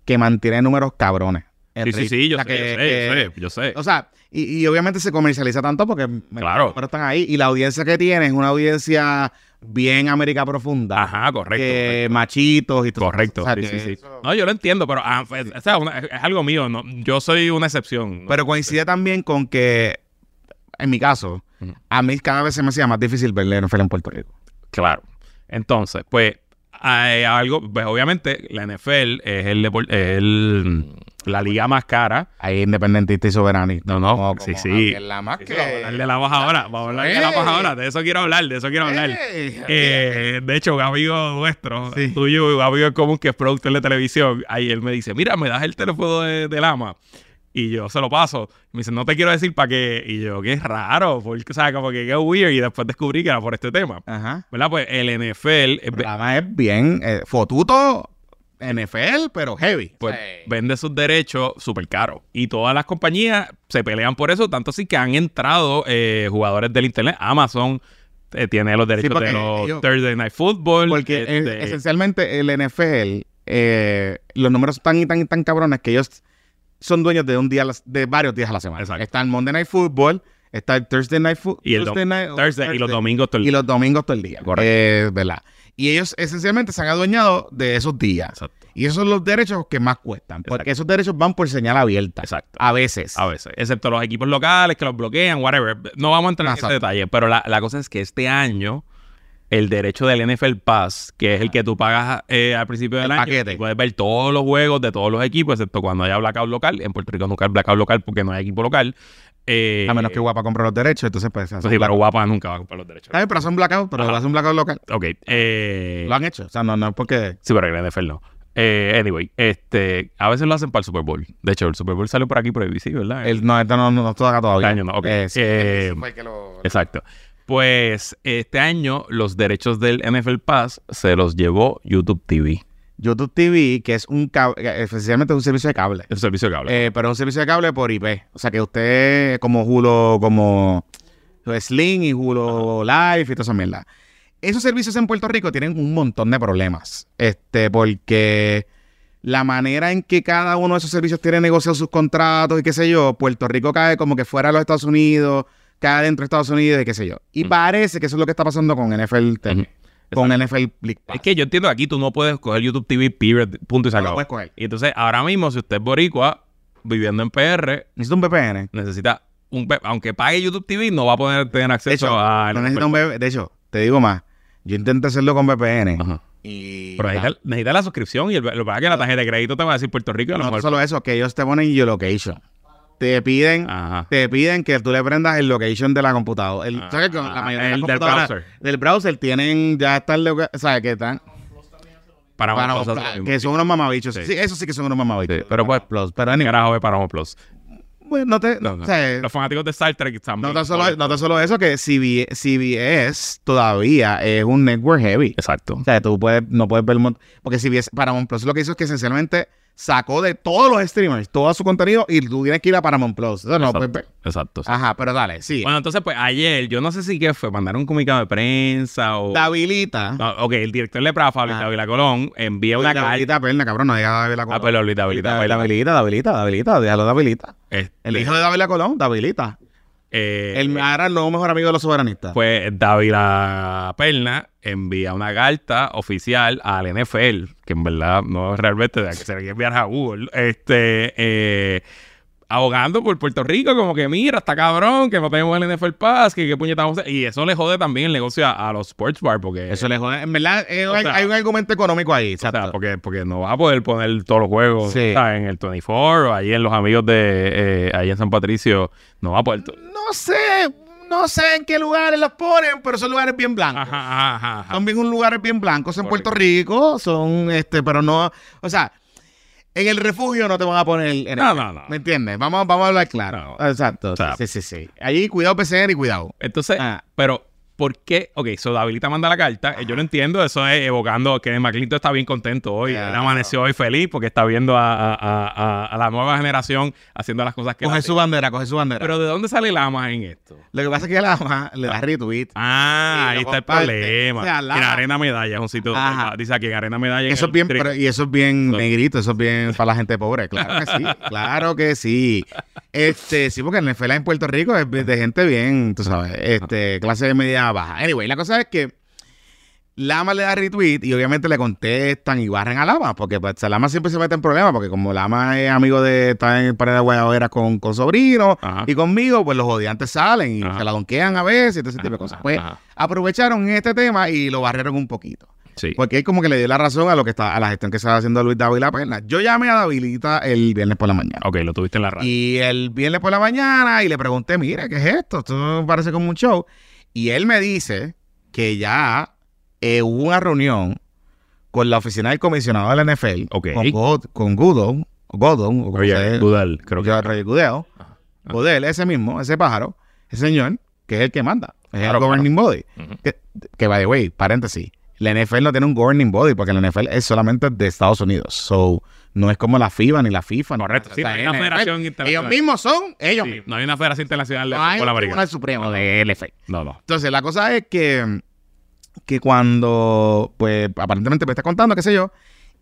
que mantiene números cabrones. Sí, sí, sí, yo O sea, sé, que- yo sé, que- yo sé, yo sé. O sea, y, y obviamente se comercializa tanto porque Claro. los números están ahí. Y la audiencia que tiene es una audiencia bien América profunda. Ajá, correcto. que correcto. machitos y todo. Correcto, O sea, sí, sí, sí. eso- No, yo lo entiendo, pero ah, pues, o sea, una- es algo mío. No, yo soy una excepción. ¿no? Pero coincide también con que, en mi caso, a mí cada vez se me hacía más difícil ver la NFL en Puerto Rico. Claro. Entonces, pues, hay algo, pues obviamente la NFL es el, es el- la liga más cara. Ahí independentista y soberanista. No, no, Como- sí, como sí. la más Sí, que... sí, vamos a hablar de la baja ahora. Vamos a hablar de la baja ahora. De eso quiero hablar, de eso quiero hablar. Eh, de hecho, un amigo nuestro, Sí. tuyo, un amigo en común que es productor de televisión, ahí él me dice, mira, me das el teléfono de, del ama. Y yo se lo paso. Me dice, no te quiero decir para qué. Y yo, qué raro, porque, o sea, como que qué weird. Y después descubrí que era por este tema. Ajá. ¿Verdad? Pues el NFL eh, programa es bien eh, fotuto NFL, pero heavy. pues, Sí. vende sus derechos súper caros. Y todas las compañías se pelean por eso, tanto así que han entrado eh, jugadores del Internet. Amazon eh, tiene los derechos de los ellos- Thursday Night Football. Porque eh, este, esencialmente el NFL, eh, los números están y tan y tan cabrones que ellos son dueños de un día a la- de varios días a la semana. Exacto. Está el Monday Night Football, está el Thursday Night Football y, el dom- Thursday, y los domingos todo el y los domingos todo el día. Correcto. Eh, ¿Verdad? Y ellos esencialmente se han adueñado de esos días. Exacto. Y esos son los derechos que más cuestan. Porque esos derechos van por señal abierta. Exacto. A veces. A veces. Excepto los equipos locales que los bloquean, whatever. No vamos a entrar en ese detalle. Pero la, la cosa es que este año, el derecho del NFL Pass, que es el que tú pagas eh, al principio del El año, paquete. puedes ver todos los juegos de todos los equipos, excepto cuando haya blackout local. En Puerto Rico nunca hay blackout local porque no hay equipo local. Eh, A menos que Guapa compre los derechos, entonces pues... hacen Sí, pero. Guapa nunca va a comprar los derechos. Está bien, pero hacen blackout, pero Ajá. hacen blackout local. Ok. Eh, Lo han hecho. O sea, no, no es porque... Sí, pero en el NFL no. Eh, anyway, este, a veces lo hacen para el Super Bowl. De hecho, el Super Bowl salió por aquí por ABC, ¿verdad? El, no, esto no, no, no toca todavía. Este año no, ok. Eh, sí, Eh, ese fue el que lo- Exacto. Pues este año los derechos del NFL Pass se los llevó YouTube TV, YouTube TV, que es un cable, especialmente es un servicio de cable. el servicio de cable. Eh, pero es un servicio de cable por IP. O sea que usted, como Hulu, como Sling y Hulu Live y toda esa mierda. Esos servicios en Puerto Rico tienen un montón de problemas. Este, porque la manera en que cada uno de esos servicios tiene negociado sus contratos y qué sé yo, Puerto Rico cae como que fuera de los Estados Unidos, cae dentro de Estados Unidos y qué sé yo. Y Ujú. parece que eso es lo que está pasando con NFL TV. Con NFL League Pass. es que yo entiendo que aquí tú no puedes coger YouTube TV, period, punto y se No lo acabó. puedes coger. Y entonces, ahora mismo, si usted es boricua, viviendo en PR, Necesita un VPN. necesita un... Aunque pague YouTube TV, no va a poder tener acceso hecho, a... no necesita un VPN. De hecho, te digo más. Yo intenté hacerlo con VPN. Ajá. Y Pero necesita, necesita la suscripción y el, lo que pasa es que la tarjeta de crédito te va a decir Puerto Rico a lo no mejor... solo eso, que ellos te ponen geolocation. Te piden, Ajá. te piden que tú le prendas el location de la computadora. El, Ah, ¿sabes que la mayoría de el las del browser. del browser tienen ya está el loca- ¿sabes qué están? Para Para- así. que son unos mamabichos. Sí. Sí. eso sí que son unos mamabichos. Sí, pero pues- Plus, pero anyway, Carajo de Paramount Plus. bueno, no te, No, no. o sea, Los fanáticos de Star Trek están no tan solo, no tan solo eso, que CB CBS todavía es un network heavy. Exacto. O sea, tú puedes, no puedes ver... Porque CBS, Paramount Plus lo que hizo es que esencialmente sacó de todos los streamers todo su contenido y tú tienes que ir a Paramount Plus. Eso no lo puedes ver. Exacto. Ajá, pero dale, sí. Bueno, entonces, pues ayer, yo no sé si qué fue, mandaron un comunicado de prensa o. te habilita. No, ok, el director de Prafa, Ah. Dávila Colón, envía una carta. habilita, perna, cabrón, no diga Dávila Colón. Ah, pero Dávila. habilita, te habilita, te habilita, déjalo de habilita. Este, El hijo de Dávila Colón, te habilita. Eh, El ahora el nuevo mejor amigo de los soberanistas. Pues Dávila Perna envía una carta oficial al NFL, que en verdad no es realmente de que se le quiere enviar a Google, este, eh, abogando por Puerto Rico, como que mira, está cabrón, que no tenemos el NFL Pass, que qué puñeta vamos a hacer. Y eso le jode también el negocio a, a los sports bar, porque... Eso le jode. En verdad, eh, hay, sea- hay un argumento económico ahí. o sea, Exacto. porque, porque no va a poder poner todos los juegos en el 24 o ahí en los amigos de eh, ahí en San Patricio. No va a poder. No sé, no sé en qué lugares los ponen, pero son lugares bien blancos. Ajá, ajá, ajá. Son bien lugares bien blancos en. Puerto Rico, son este, pero no, o sea, en el refugio no te van a poner en No, no, no. ¿Me entiendes? Vamos, vamos a hablar claro. Exacto. O sea, sí, sí, sí. Allí cuidado PCR y cuidado. Entonces, Ah. pero, ¿por qué? Ok, so manda la carta. eh, Yo lo entiendo, eso es evocando que McClinton está bien contento hoy. Él amaneció hoy feliz porque está viendo a, a- a- la nueva generación haciendo las cosas que Coge su bandera, coge su bandera. Pero ¿de dónde sale Lama en esto? Lo que pasa es que la ama le da retweet. Ah, ahí está el problema. O sea, Lama- en Arena Medalla es un sitio. Ajá. Dice aquí en Arena Medalla. Eso el es bien, pero- y eso es bien negrito, eso es bien para la gente pobre. Claro que sí, claro que sí. Este, sí, porque en la escuela en Puerto Rico es de gente bien, tú sabes, este, clase de media baja. Anyway, la cosa es que Lama le da retweet y obviamente le contestan y barren a Lama, porque pues, Lama siempre se mete en problemas, porque como Lama es amigo de estar en pared de guayabera con, con sobrinos Ajá. y conmigo, pues los odiantes salen y Ajá. se la donkean a veces y todo ese tipo de cosas. Pues Ajá. aprovecharon este tema y lo barrieron un poquito. Sí. Porque él como que le dio la razón a lo que está, a la gestión que estaba haciendo Luis Dávila Perna. Yo llamé a Davilita el viernes por la mañana. Ok, lo tuviste en la radio. Y el viernes por la mañana y le pregunté, mira, ¿qué es esto? Esto parece como un show. Y él me dice que ya eh, hubo una reunión con la oficina del comisionado de la NFL, con, God, con Goodall, Godon, o Oye, Dudal, creo que. yo, Roger Goodell, Goodell, ese mismo, ese pájaro, ese señor, que es el que manda, es Claro, el governing body. Que, que, by the way, paréntesis, la NFL no tiene un governing body porque la NFL es solamente de Estados Unidos. So, no es como la FIBA ni la FIFA. ni Correcto, sí, no hay una federación internacional. Ellos mismos son ellos Sí, mismos. no hay una federación internacional de No hay fútbol un americano. tribunal supremo de NFL. No, no. Entonces, la cosa es que, que cuando, pues, aparentemente me está contando, qué sé yo,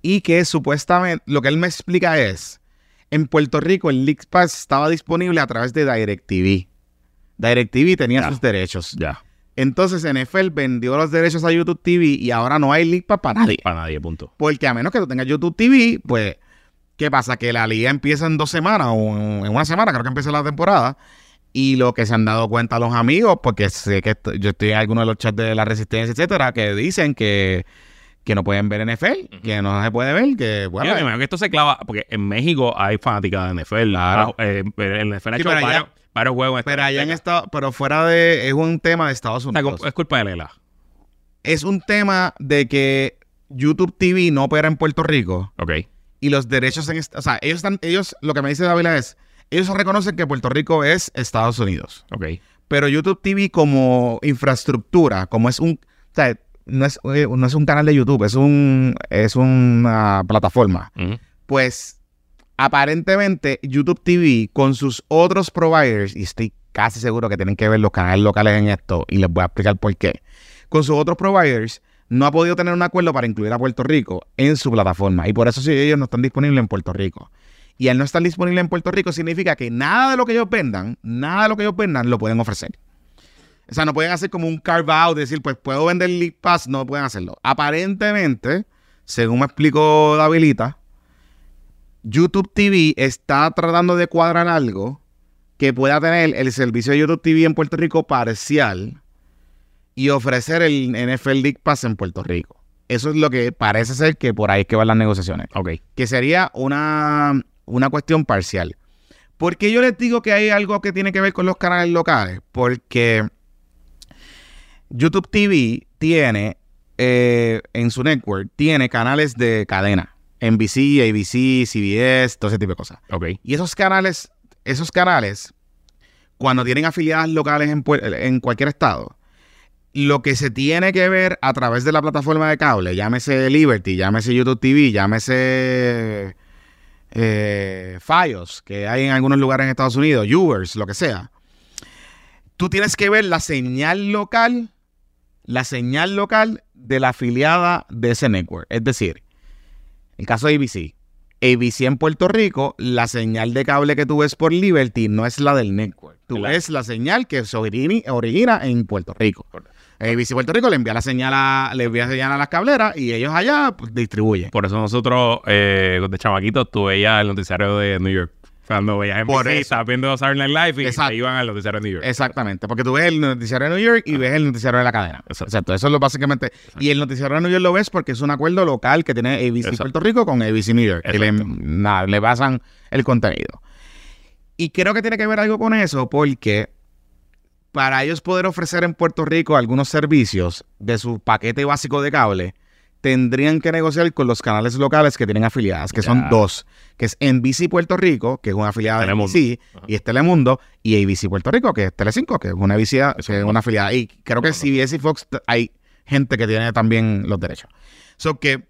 y que supuestamente, lo que él me explica es, en Puerto Rico el League Pass estaba disponible a través de DirecTV. DirecTV tenía Ya. sus derechos. Ya. Entonces NFL vendió los derechos a YouTube TV y ahora no hay League Pass para nadie. Para nadie, punto. Porque a menos que tú tengas YouTube TV, pues, ¿qué pasa? Que la liga empieza en dos semanas o en una semana, creo que empieza la temporada. Y lo que se han dado cuenta los amigos, porque sé que esto- yo estoy en algunos de los chats de la resistencia, etcétera, que dicen que, que no pueden ver NFL, que no se puede ver, que bueno. Yo imagino que esto se clava, porque en México hay fanáticas de NFL. Claro. Eh, en NFL ha Sí, hecho allá- varios, juegos. en pero allá en Azteca. esta, pero fuera de, es un tema de Estados O sea, Unidos. es culpa de Lela. Es un tema de que YouTube TV no opera en Puerto Rico. Ok. Y los derechos en... O sea, ellos están... Ellos, lo que me dice Dávila es, ellos reconocen que Puerto Rico es Estados Unidos. Ok. Pero YouTube TV como infraestructura, como es un... O sea, no es, eh, no es un canal de YouTube, es un es una plataforma. Pues aparentemente YouTube TV con sus otros providers, y estoy casi seguro que tienen que ver los canales locales en esto, y les voy a explicar por qué. Con sus otros providers no ha podido tener un acuerdo para incluir a Puerto Rico en su plataforma. Y por eso sí, ellos no están disponibles en Puerto Rico. Y al no estar disponible en Puerto Rico significa que nada de lo que ellos vendan, nada de lo que ellos vendan lo pueden ofrecer. O sea, no pueden hacer como un carve out, decir, pues puedo vender League Pass, no pueden hacerlo. Aparentemente, según me explicó Davilita, YouTube TV está tratando de cuadrar algo que pueda tener el servicio de YouTube TV en Puerto Rico parcial y ofrecer el NFL League Pass en Puerto Rico. Eso es lo que parece ser que por ahí es que van las negociaciones Ok. que sería una, una cuestión parcial. ¿Por qué yo les digo que hay algo que tiene que ver con los canales locales? Porque YouTube TV tiene eh, en su network, tiene canales de cadena. NBC, ABC, CBS, todo ese tipo de cosas. Ok. Y esos canales, esos canales, cuando tienen afiliadas locales en cualquier estado, lo que se tiene que ver a través de la plataforma de cable, llámese Liberty, llámese YouTube TV, llámese eh, Fios, que hay en algunos lugares en Estados Unidos, Ubers, lo que sea. Tú tienes que ver la señal local, la señal local de la afiliada de ese network. Es decir, el caso de ABC. ABC en Puerto Rico, la señal de cable que tú ves por Liberty no es la del network. Tú ves la señal que se origina en Puerto Rico. ABC Puerto Rico le envía la señal a, le envía señal a las cableras y ellos allá pues, distribuyen. Por eso nosotros, eh, de chamaquitos, tú veías el noticiario de New York. Cuando veías en Por eso. estabas viendo Saturday Night Live y Exacto. se iban al noticiario de New York. Exactamente, porque tú ves el noticiario de New York y ves el noticiario de la cadena. Exacto. Exacto, eso es lo básicamente. Y el noticiario de New York lo ves porque es un acuerdo local que tiene ABC Exacto. Puerto Rico con ABC New York. Y le, nada, le basan el contenido. Y creo que tiene que ver algo con eso porque para ellos poder ofrecer en Puerto Rico algunos servicios de su paquete básico de cable, tendrían que negociar con los canales locales que tienen afiliadas, que son dos, que es NBC Puerto Rico, que es una afiliada de. NBC, Ajá. y es Telemundo, y ABC Puerto Rico, que es Telecinco, que es una, que es una afiliada. Y creo que. CBS y Fox hay gente que tiene también los derechos. So que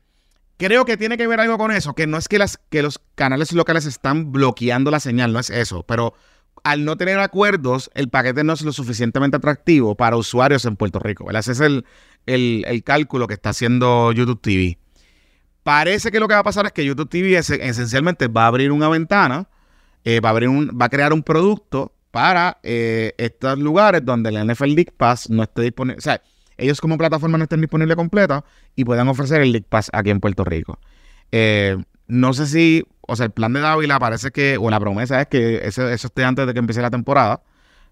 creo que tiene que ver algo con eso, que no es que, las, que los canales locales están bloqueando la señal, no es eso, pero al no tener acuerdos, el paquete no es lo suficientemente atractivo para usuarios en Puerto Rico. Ese es el, el- cálculo que está haciendo YouTube TV. Parece que lo que va a pasar es que YouTube TV es- esencialmente va a abrir una ventana, eh, va, a abrir un, va a crear un producto para eh, estos lugares donde el NFL League Pass no esté disponible. O sea, ellos como plataforma no estén disponibles completa y puedan ofrecer el League Pass aquí en Puerto Rico. Eh, no sé si, o sea, el plan de Dávila parece que, o la promesa es que eso, eso esté antes de que empiece la temporada,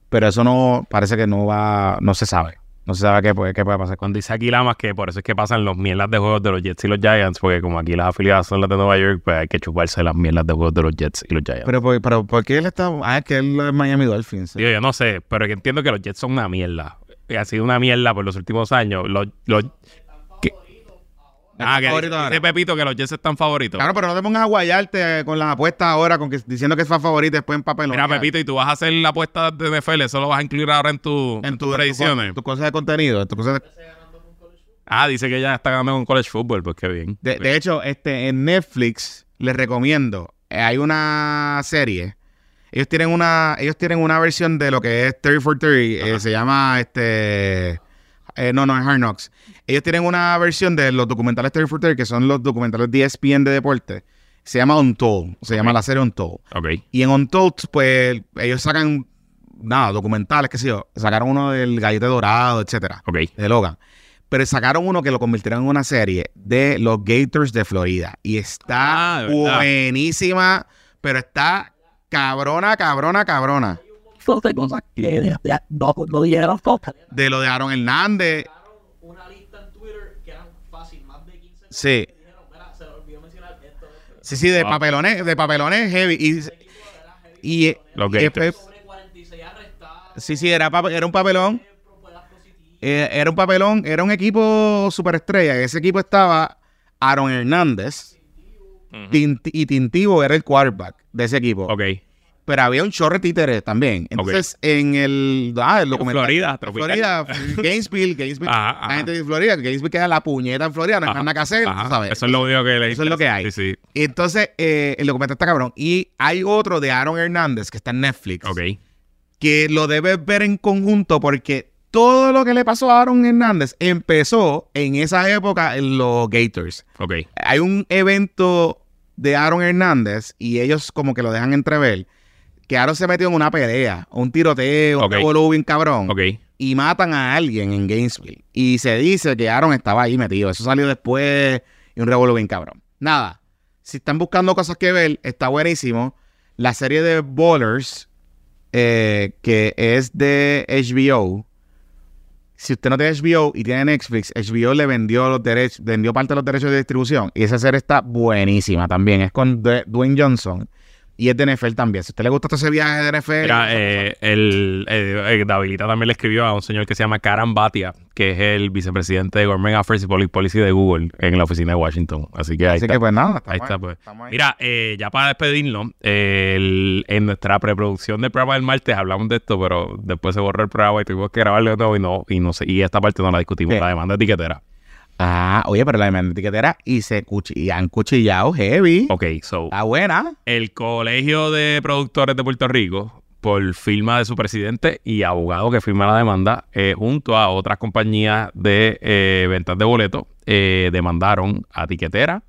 pero eso no, parece que no va, no se sabe. No se sabe qué puede, qué puede pasar Cuando dice aquí Lamas que por eso es que pasan los mierdas de juegos de los Jets y los Giants, porque como aquí las afiliadas son las de Nueva York, pues hay que chuparse las mierdas de juegos de los Jets y los Giants. Pero, por- pero, ¿por qué él está? Ah, es que él es Miami Dolphins. Digo, yo no sé, pero que entiendo que los Jets son una mierda. Y ha sido una mierda por los últimos años. Los, los, ah, que favorito dice ahora. Pepito que los Jets están favoritos. Claro, pero no te pongas a guayarte con las apuestas ahora, con que, diciendo que es favorito y después en papel. Mira, Pepito, y tú vas a hacer la apuesta de NFL, eso lo vas a incluir ahora en, tu, en tu tus predicciones. Tu, cosa de contenido. en tu cosa de- Ah, dice que ya está ganando con college football, pues qué bien. De, de hecho, este, en Netflix les recomiendo. eh, hay una serie. Ellos tienen una, ellos tienen una versión de lo que es 30 for 30. eh, se llama este. Eh, no, no, es Hard Knocks. Ellos tienen una versión de los documentales 30 for 30, que son los documentales de ESPN de deporte. Se llama Untold. Se llama la serie Untold. Ok. Y en Untold, pues, ellos sacan, nada, documentales, qué sé yo. Sacaron uno del Gallete Dorado, etcétera Ok. de Logan. Pero sacaron uno que lo convirtieron en una serie de los Gators de Florida. Y está Ah, buenísima, pero está cabrona, cabrona, cabrona. Entonces, cosas que no, no dijeron cosas. De lo de Aaron Hernández. Una lista en Twitter que eran fácil, más de 15 Sí. dijeron, mira, se le olvidó mencionar esto, esto. Sí, sí, de Wow. papelones, de papelones heavy. Y, y, Los y Gators. después- Sobre 46 arrestados, sí, sí, era, era un papelón. Eh, era un papelón, era un equipo superestrella. Ese equipo estaba Aaron Hernández. Tinti- y Tintivo era el quarterback de ese equipo. Ok. Pero había un chorre títere también. Entonces, en el, ah, el documental. Florida, tropical. Florida, Gainesville, Gainesville. Ajá, La ajá. gente de Florida, Gainesville queda la puñeta en Florida, no hay nada que hacer, sabes. Eso es lo único que le Eso es lo que hay. Sí, sí. Entonces, eh, el documental está cabrón. Y hay otro de Aaron Hernández que está en Netflix. Ok. Que lo debes ver en conjunto porque todo lo que le pasó a Aaron Hernández empezó en esa época en los Gators. Ok. Hay un evento de Aaron Hernández y ellos como que lo dejan entrever. Que Aaron se metió en una pelea, un tiroteo, un revolú bien cabrón. Ok. Y matan a alguien en Gainesville. Y se dice que Aaron estaba ahí metido. Eso salió después y un revolú bien cabrón. Nada. Si están buscando cosas que ver, está buenísimo. La serie de Ballers, eh, que es de HBO. Si usted no tiene HBO y tiene Netflix, HBO le vendió los derechos, vendió parte de los derechos de distribución. Y esa serie está buenísima también. Es con Dwayne Johnson. Y es de NFL también. Si a usted le gusta todo ese viaje de NFL. Mira, eh, el, eh, Davidita también le escribió a un señor que se llama Karan Bhatia, que es el vicepresidente de Government Affairs y Policy de Google en la oficina de Washington. Así que ahí así está. que pues nada. Ahí está, pues. ahí. Mira, eh, ya para despedirnos, el- en nuestra preproducción del programa del martes hablamos de esto, pero después se borró el programa y tuvimos que grabarlo de nuevo y no, y no sé, y esta parte no la discutimos, ¿Qué? la demanda etiquetera. Ah, oye, pero la demanda etiquetera y se y han cuchillado heavy. Ok, so, Está buena. el Colegio de Productores de Puerto Rico, por firma de su presidente y abogado que firma la demanda, eh, junto a otras compañías de eh, ventas de boletos, eh, demandaron a Tiquetera,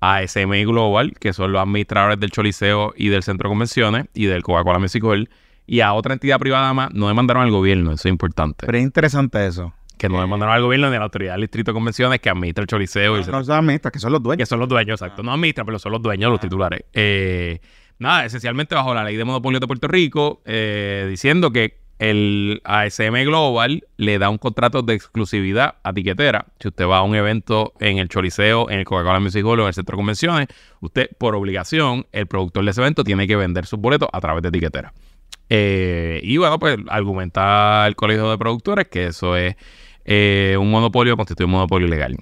a SMI Global, que son los administradores del Choliseo y del Centro de Convenciones y del Coca-Cola Hall, y a otra entidad privada más, no demandaron al gobierno, eso es importante. Pero es interesante eso. Que no demandaron al gobierno ni a la autoridad del Distrito de Convenciones que administra el Choliseo y el No son administras, que son los dueños. que son los dueños, exacto. No administran, pero son los dueños, los titulares. Eh, nada, esencialmente bajo la ley de monopolio de Puerto Rico, eh, diciendo que el ASM Global le da un contrato de exclusividad a tiquetera. Si usted va a un evento en el Choliseo, en el Coca-Cola Music Hall o en el Centro de Convenciones, usted, por obligación, el productor de ese evento tiene que vender sus boletos a través de tiquetera. Eh, y bueno, pues argumenta el Colegio de Productores que eso es eh, un monopolio, constituye un monopolio ilegal.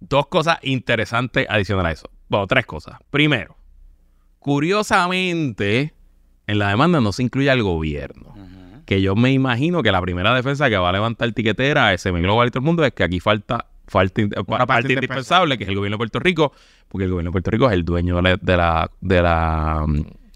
Dos cosas interesantes adicionales a eso. Bueno, tres cosas. Primero, curiosamente, en la demanda no se incluye al gobierno. Que yo me imagino que la primera defensa que va a levantar tiquetera, SM Global y todo el mundo, es que aquí falta, falta Una parte, parte indispensable, que es el gobierno de Puerto Rico, porque el gobierno de Puerto Rico es el dueño de la, de la, de la,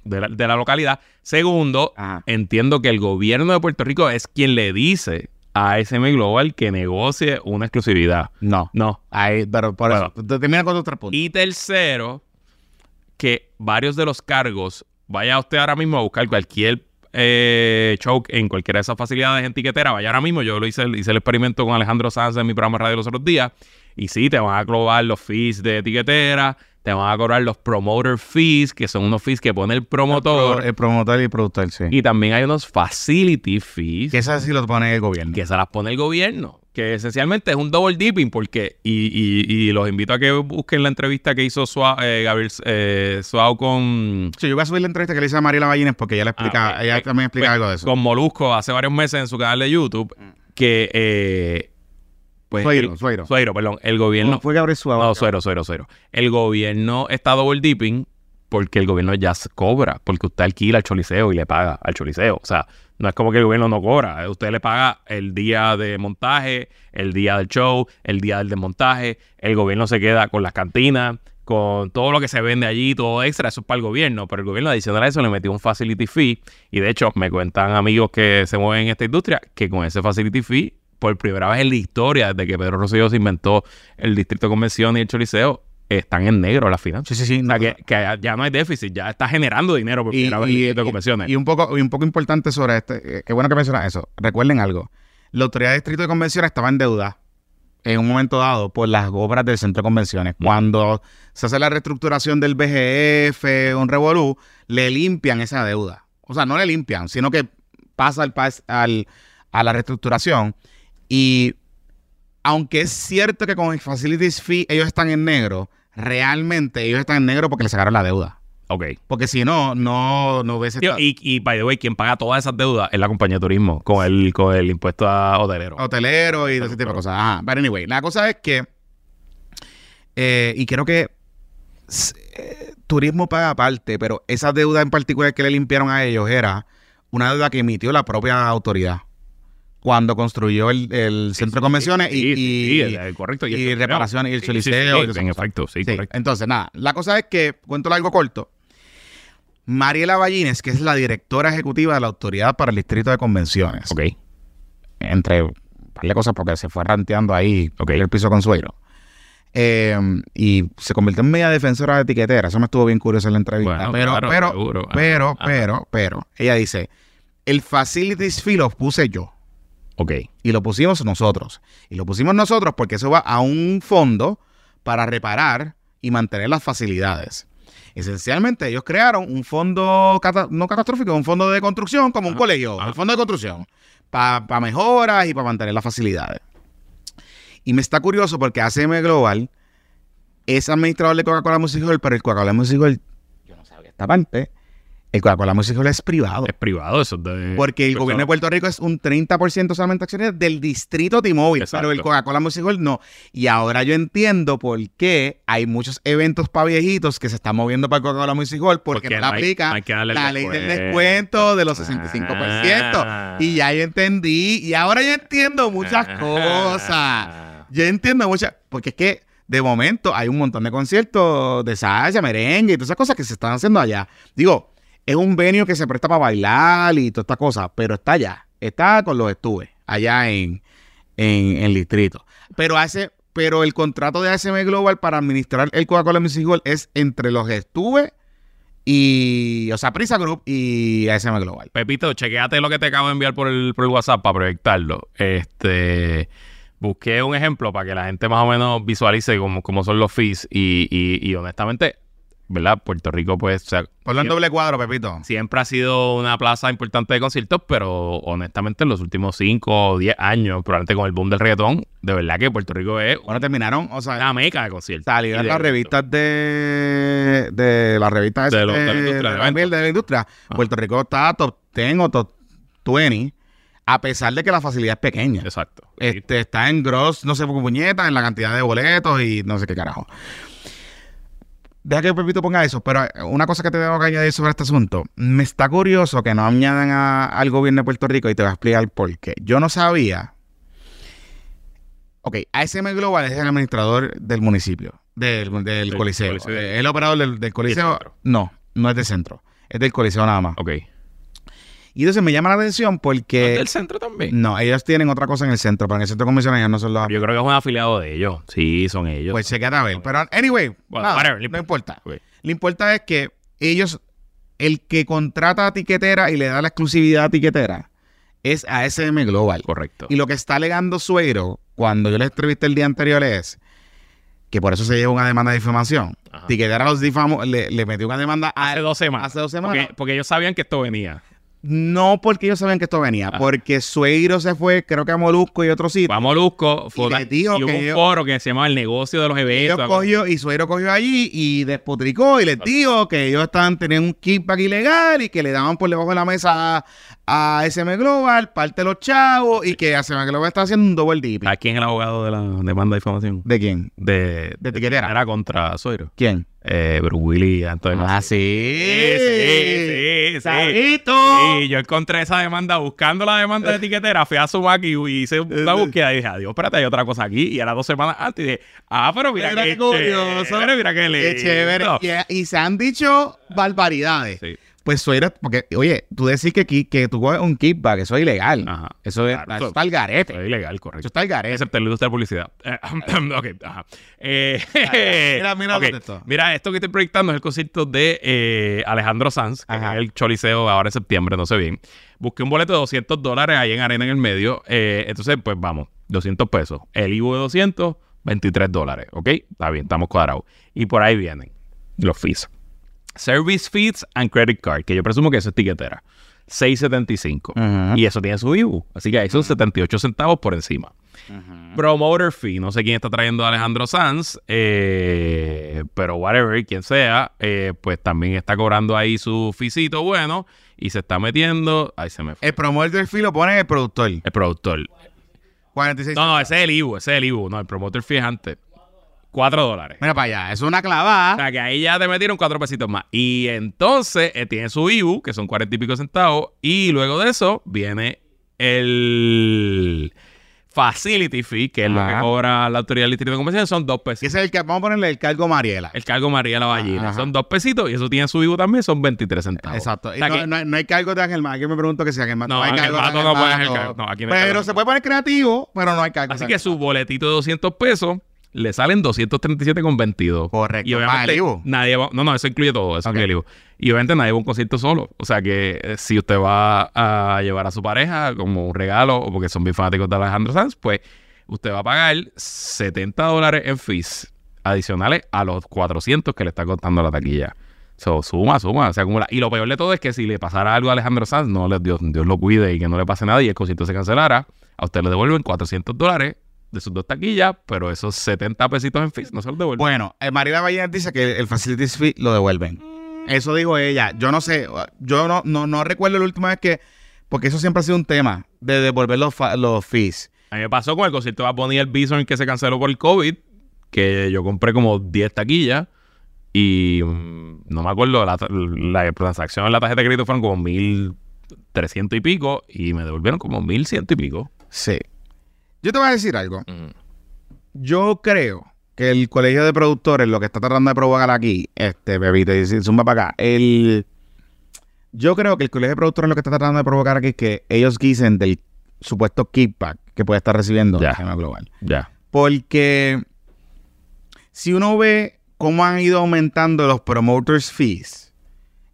de la- de la localidad. Segundo, Ajá. entiendo que el gobierno de Puerto Rico es quien le dice a SM Global que negocie una exclusividad. No. No. Ahí, pero por Bueno. eso. Termina con otro punto. Y tercero, que varios de los cargos, vaya usted ahora mismo a buscar cualquier eh, choke en cualquiera de esas facilidades en tiquetera, vaya ahora mismo, yo lo hice, hice el experimento con Alejandro Sanz en mi programa de radio los otros días, y sí, te van a cobrar los fees de tiquetera, te van a cobrar los promoter fees, que son unos fees que pone el promotor, El promotor y el productor, sí. y también hay unos facility fees que esas sí lo pone el gobierno. que se las pone el gobierno. Que esencialmente es un double dipping, porque, y, y- y los invito a que busquen la entrevista que hizo Suau, eh, Gabriel eh, Suau con, Sí, yo voy a subir la entrevista que le hice a Mariela Ballines porque ella le explica, Ah, ella también explica pues, algo de eso. con Molusco hace varios meses en su canal de YouTube, que eh, pues Sueiro, el- Sueiro. Sueiro, perdón, el gobierno No, fue Gabriel Suárez. no, suero, suero, suero. El gobierno está double dipping porque el gobierno ya cobra, porque usted alquila el choliseo y le paga al choliseo. O sea, no es como que el gobierno no cobra. Usted le paga el día de montaje, el día del show, el día del desmontaje. El gobierno se queda con las cantinas, con todo lo que se vende allí, todo extra. Eso es para el gobierno. Pero el gobierno adicional a eso le metió un facility fee. Y de hecho, me cuentan amigos que se mueven en esta industria que con ese facility fee por primera vez en la historia, desde que Pedro Rosselló se inventó el Distrito de Convención y el Choliseo, están en negro las finanzas. Sí, sí, sí. O sea, que, que ya- no hay déficit, ya está generando dinero por primera vez el Distrito de Convenciones. y un poco y un poco importante sobre este, eh, qué bueno que mencionas eso. Recuerden algo. La autoridad de distrito de convenciones estaba en deuda en un momento dado por las obras del centro de convenciones. Cuando se hace la reestructuración del BGF, un revolú, le limpian esa deuda. O sea, no le limpian, sino que pasa al, al- a la reestructuración y aunque es cierto que con el Facilities Fee ellos están en negro, realmente ellos están en negro porque le sacaron la deuda. ok. Porque si no, no, no hubiese Tío, estado- y, y, by the way, quien paga todas esas deudas es la compañía de turismo con el, con el impuesto a hotelero. hotelero y todo ese tipo de cosas. Ajá. But anyway, la cosa es que, eh, y creo que eh, turismo paga aparte, pero esa deuda en particular que le limpiaron a ellos era una deuda que emitió la propia autoridad cuando construyó el, el centro de convenciones y, correcto. reparaciones y el choliseo en efecto, sí, correcto. Entonces, nada, la cosa es que, cuento algo corto, Mariela Ballines, que es la directora ejecutiva de la Autoridad para el Distrito de Convenciones, Ok. entre un par de cosas porque se fue ranteando ahí Ok. el piso con suero. Eh, y se convirtió en media defensora de etiquetera. Eso me estuvo bien curioso en la entrevista. Bueno, pero, claro, pero, pero, pero, pero, ella dice, el facilities fee lo puse yo. Ok. Y lo pusimos nosotros. Y lo pusimos nosotros porque eso va a un fondo para reparar y mantener las facilidades. Esencialmente, ellos crearon un fondo, cata- no catastrófico, un fondo de construcción, como un colegio, ajá. el fondo de construcción, para mejoras y para mantener las facilidades. Y me está curioso porque ACM Global es administrador de Coca-Cola Music Hall, pero el Coca-Cola Music Hall, yo no esta parte, el Coca-Cola Music Hall es privado. Es privado, eso es de... Porque el gobierno de Puerto Rico es un 30% solamente accionario del distrito T-Mobile, pero el Coca-Cola Music Hall no. Y ahora yo entiendo por qué hay muchos eventos para viejitos que se están moviendo para el Coca-Cola Music Hall porque, Porque no hay- aplica hay la ley del descuento. descuento de los 65%. Ah. Y ya yo entendí. Y ahora yo entiendo muchas Ah. cosas. Yo entiendo muchas. Porque es que de momento hay un montón de conciertos de salsa, merengue y todas esas cosas que se están haciendo allá. Digo, es un venio que se presta para bailar y todas estas cosas, pero está allá. Está con los estuve, allá en, en, el distrito. Pero hace. Pero el contrato de ASM Global para administrar el Coca-Cola Music es entre los estuve y, o sea, Prisa Group y ASM Global. Pepito, chequéate lo que te acabo de enviar por el, por el WhatsApp para proyectarlo. Este... Busqué un ejemplo para que la gente más o menos visualice cómo, cómo son los fees y, y honestamente, ¿verdad? Puerto Rico, pues, o sea, Ponlo en doble cuadro, Pepito. siempre ha sido una plaza importante de conciertos, pero honestamente en los últimos 5 o 10 años, probablemente con el boom del reggaetón, de verdad que Puerto Rico es Bueno, terminaron, o sea, una meca de conciertos. salieron las revistas de, de las revistas De de, los- de la industria, de de la, eventos. de la industria. Puerto Rico está top 10 o top 20, a pesar de que la facilidad es pequeña. Exacto. Este, está en gross, no sé por qué puñeta, en la cantidad de boletos y no sé qué carajo. Deja que Pepito ponga eso, pero eh, una cosa que te tengo que añadir sobre este asunto. Me está curioso que no añadan a- al gobierno de Puerto Rico y te voy a explicar por qué. Yo no sabía. Ok, ASM Global es el administrador del municipio, del, del Coliseo. Coliseo. El operador del, del Coliseo. No, no es del centro. Es del Coliseo nada más. Ok. Y entonces me llama la atención porque. del centro también? No, ellos tienen otra cosa en el centro, pero en el centro de convenciones ellos no son los Yo creo que es un afiliado de ellos. Sí, son ellos. Pues se queda a ver. Pero, anyway, Bueno, nada, whatever, no importa. Ok. Lo importa es que ellos, el que contrata a tiquetera y le da la exclusividad a tiquetera es ASM Global. Correcto. Y lo que está alegando Suero, cuando yo le entrevisté el día anterior, es que por eso se lleva una demanda de difamación. Ajá. Tiquetera los difamó, le, le metió una demanda a- Hace dos semanas. Hace dos semanas. Porque, porque ellos sabían que esto venía. No porque ellos sabían que esto venía, Ajá. porque Sueiro se fue, creo que a Molusco y otro sitio. Fue a Molusco. Fue Y dijo y hubo que un ellos- foro que se llamaba El Negocio de los Eventos. Ellos cogió, y Suero cogió allí y despotricó y les dijo que ellos estaban teniendo un kickback ilegal y que le daban por debajo de la mesa a, a SM Global, parte de los chavos, y que SM Global está haciendo un double dip. ¿A quién es el abogado de la demanda de difamación? ¿De quién? De, De tiquetera. Era contra Zoiro. ¿Quién? Eh, Bruce Willis Antonio. Ah, sí. sí. Sí, sí, sí. Yo encontré esa demanda buscando la demanda de etiquetera. Fui a Sumac y hice una búsqueda y dije, adiós, espérate, hay otra cosa aquí. Y era dos semanas antes y dije, ah, pero mira, qué qué curioso. chévere, mira qué Qué lindo. chévere. Y, y se han dicho barbaridades. Sí. Pues Suero, porque, oye, tú decís que, que tú coges un kickback, eso es ilegal. Ajá. Eso, es, Claro, eso está al garete. Es ilegal, Eso correcto. está al garete. Excepto el de publicidad. Eh, ok, ajá. Eh, Mira, mira ok, dónde está. Mira, esto que estoy proyectando es el concierto de eh, Alejandro Sanz, que Ajá. es el Choliseo ahora en septiembre, no sé bien. Busqué un boleto de 200 dólares ahí en Arena en el medio. entonces, pues vamos, 200 pesos. El Ivo de 200, 23 dólares. ¿Ok? Está bien, estamos cuadrados. Y por ahí vienen los fees. Service fees and credit card, que yo presumo que eso es tiquetera. 6.75. Ujú. Y eso tiene su IBU. Así que ahí son 78 centavos por encima. Promoter fee. No sé quién está trayendo a Alejandro Sanz. eh, pero whatever, quien sea. eh, pues también está cobrando ahí su fisito bueno. Y se está metiendo. Ahí se me fue. El promotor del fee lo pone el productor. El productor. 46. No, no, ese es el IBU. Ese es el IBU. No, el promoter fee es antes. 4 dólares. Mira para allá, es una O clavada. sea, que ahí ya te metieron cuatro pesitos más. Y entonces eh, tiene su IBU, que son cuarenta y pico centavos. Y luego de eso viene el facility fee, que es lo que cobra la autoridad del distrito de convención. Son dos Que pesitos. ese es el que vamos a ponerle el cargo Mariela. El cargo María la Ballina. Son dos pesitos y eso tiene su IBU también, son 23 centavos. Exacto. O Y no, que- no hay- no hay cargo de Ángel Mato. Aquí me pregunto que si Ángel Mato. No, hay Ángel cargo Mato no puede Mato. Ángel cargo. No, aquí no hay Pero cargo. se puede poner creativo, pero no hay cargo. Así que su boletito de 200 pesos le salen 237,22. Correcto. Y obviamente nadie va, no, no, eso incluye todo, eso Ok. incluye. Y obviamente nadie va a un concierto solo. O sea que eh, si usted va a llevar a su pareja como un regalo o porque son bien fanáticos de Alejandro Sanz, pues usted va a pagar 70 dólares en fees adicionales a los 400 que le está costando la taquilla. So, suma, suma, se acumula. Y lo peor de todo es que si le pasara algo a Alejandro Sanz, no le, Dios, Dios lo cuide y que no le pase nada y el concierto se cancelara, a usted le devuelven 400 dólares de sus dos taquillas, pero esos 70 pesitos en fees no se los devuelven. Bueno, eh, Mariela Ballena dice que el facility fee lo devuelven. Eso dijo ella. Yo no sé, yo no, no, no recuerdo la última vez que, porque eso siempre ha sido un tema, de devolver los, los fees. A mí me pasó con el concierto de y el Bison que se canceló por el COVID, que yo compré como 10 taquillas y mm, no me acuerdo, la, la transacción en la tarjeta de crédito fueron como 1.300 y pico y me devolvieron como 1.100 y pico. Sí. Yo te voy a decir algo. Mm. Yo creo que el colegio de productores lo que está tratando de provocar aquí, este, bebito, y zumba para acá, el... Yo creo que el colegio de productores lo que está tratando de provocar aquí es que ellos guisen del supuesto kickback que puede estar recibiendo Ya. la Gema Global. Ya. Porque si uno ve cómo han ido aumentando los promoters fees,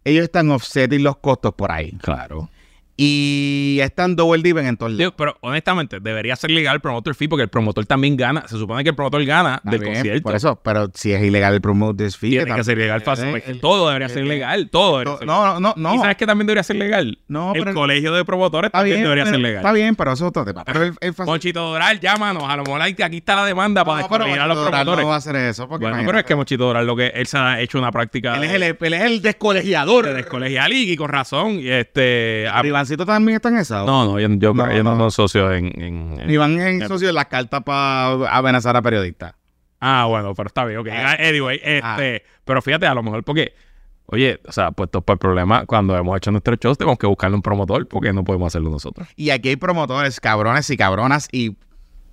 ellos están offsetting los costos por ahí. Claro. Y están double diven en todos lados. Pero honestamente, debería ser legal el promotor fee porque el promotor también gana. Se supone que el promotor gana Está del bien, concierto. Por eso, pero si es ilegal el promoters fee, Tiene que tam- ser legal fácil. eh, Pues, el- todo debería ser eh, legal. Todo debería No, ser no, no, no. ¿Y sabes que también debería ser legal? No, el pero- colegio de promotores Está también bien, debería pero- ser legal. Está bien, pero eso es otro. Pero el, el Monchito Doral, llámanos. A lo mejor aquí está la demanda para descubrir a los promotores. no va a hacer eso. Porque bueno, pero es que Monchito Doral lo que él se ha hecho una práctica él, es el, él es el descolegiador. de descolegial y con razón. Y este, a- ¿Pero Ivancito también está en esa? no, no, yo, yo, No, ellos no no. son socios en, en- en- Iván es socio de las cartas para amenazar a periodistas. Ah, bueno, pero está bien, ok. Ah. Anyway, este, pero fíjate, a lo mejor porque, oye, o sea, puestos por el problema, cuando hemos hecho nuestros shows, tenemos que buscarle un promotor porque no podemos hacerlo nosotros. Y aquí hay promotores cabrones y cabronas y,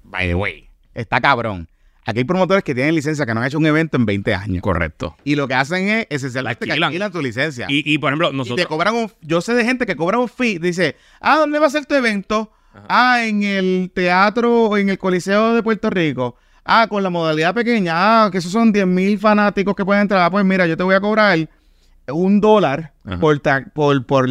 by the way, está cabrón. Aquí hay promotores que tienen licencia que no han hecho un evento en 20 años. Correcto. Y lo que hacen es esencialmente que alquilan. tu licencia. Y, y por ejemplo, Y te nosotros. cobran un... Yo sé de gente que cobra un fee. Dice, ah, ¿dónde va a ser tu evento? Ah, en el teatro, en el Coliseo de Puerto Rico. Ah, con la modalidad pequeña. Ah, que esos son 10 mil fanáticos que pueden entrar. Ah, pues mira, yo te voy a cobrar un dólar Ajá. por, por, por,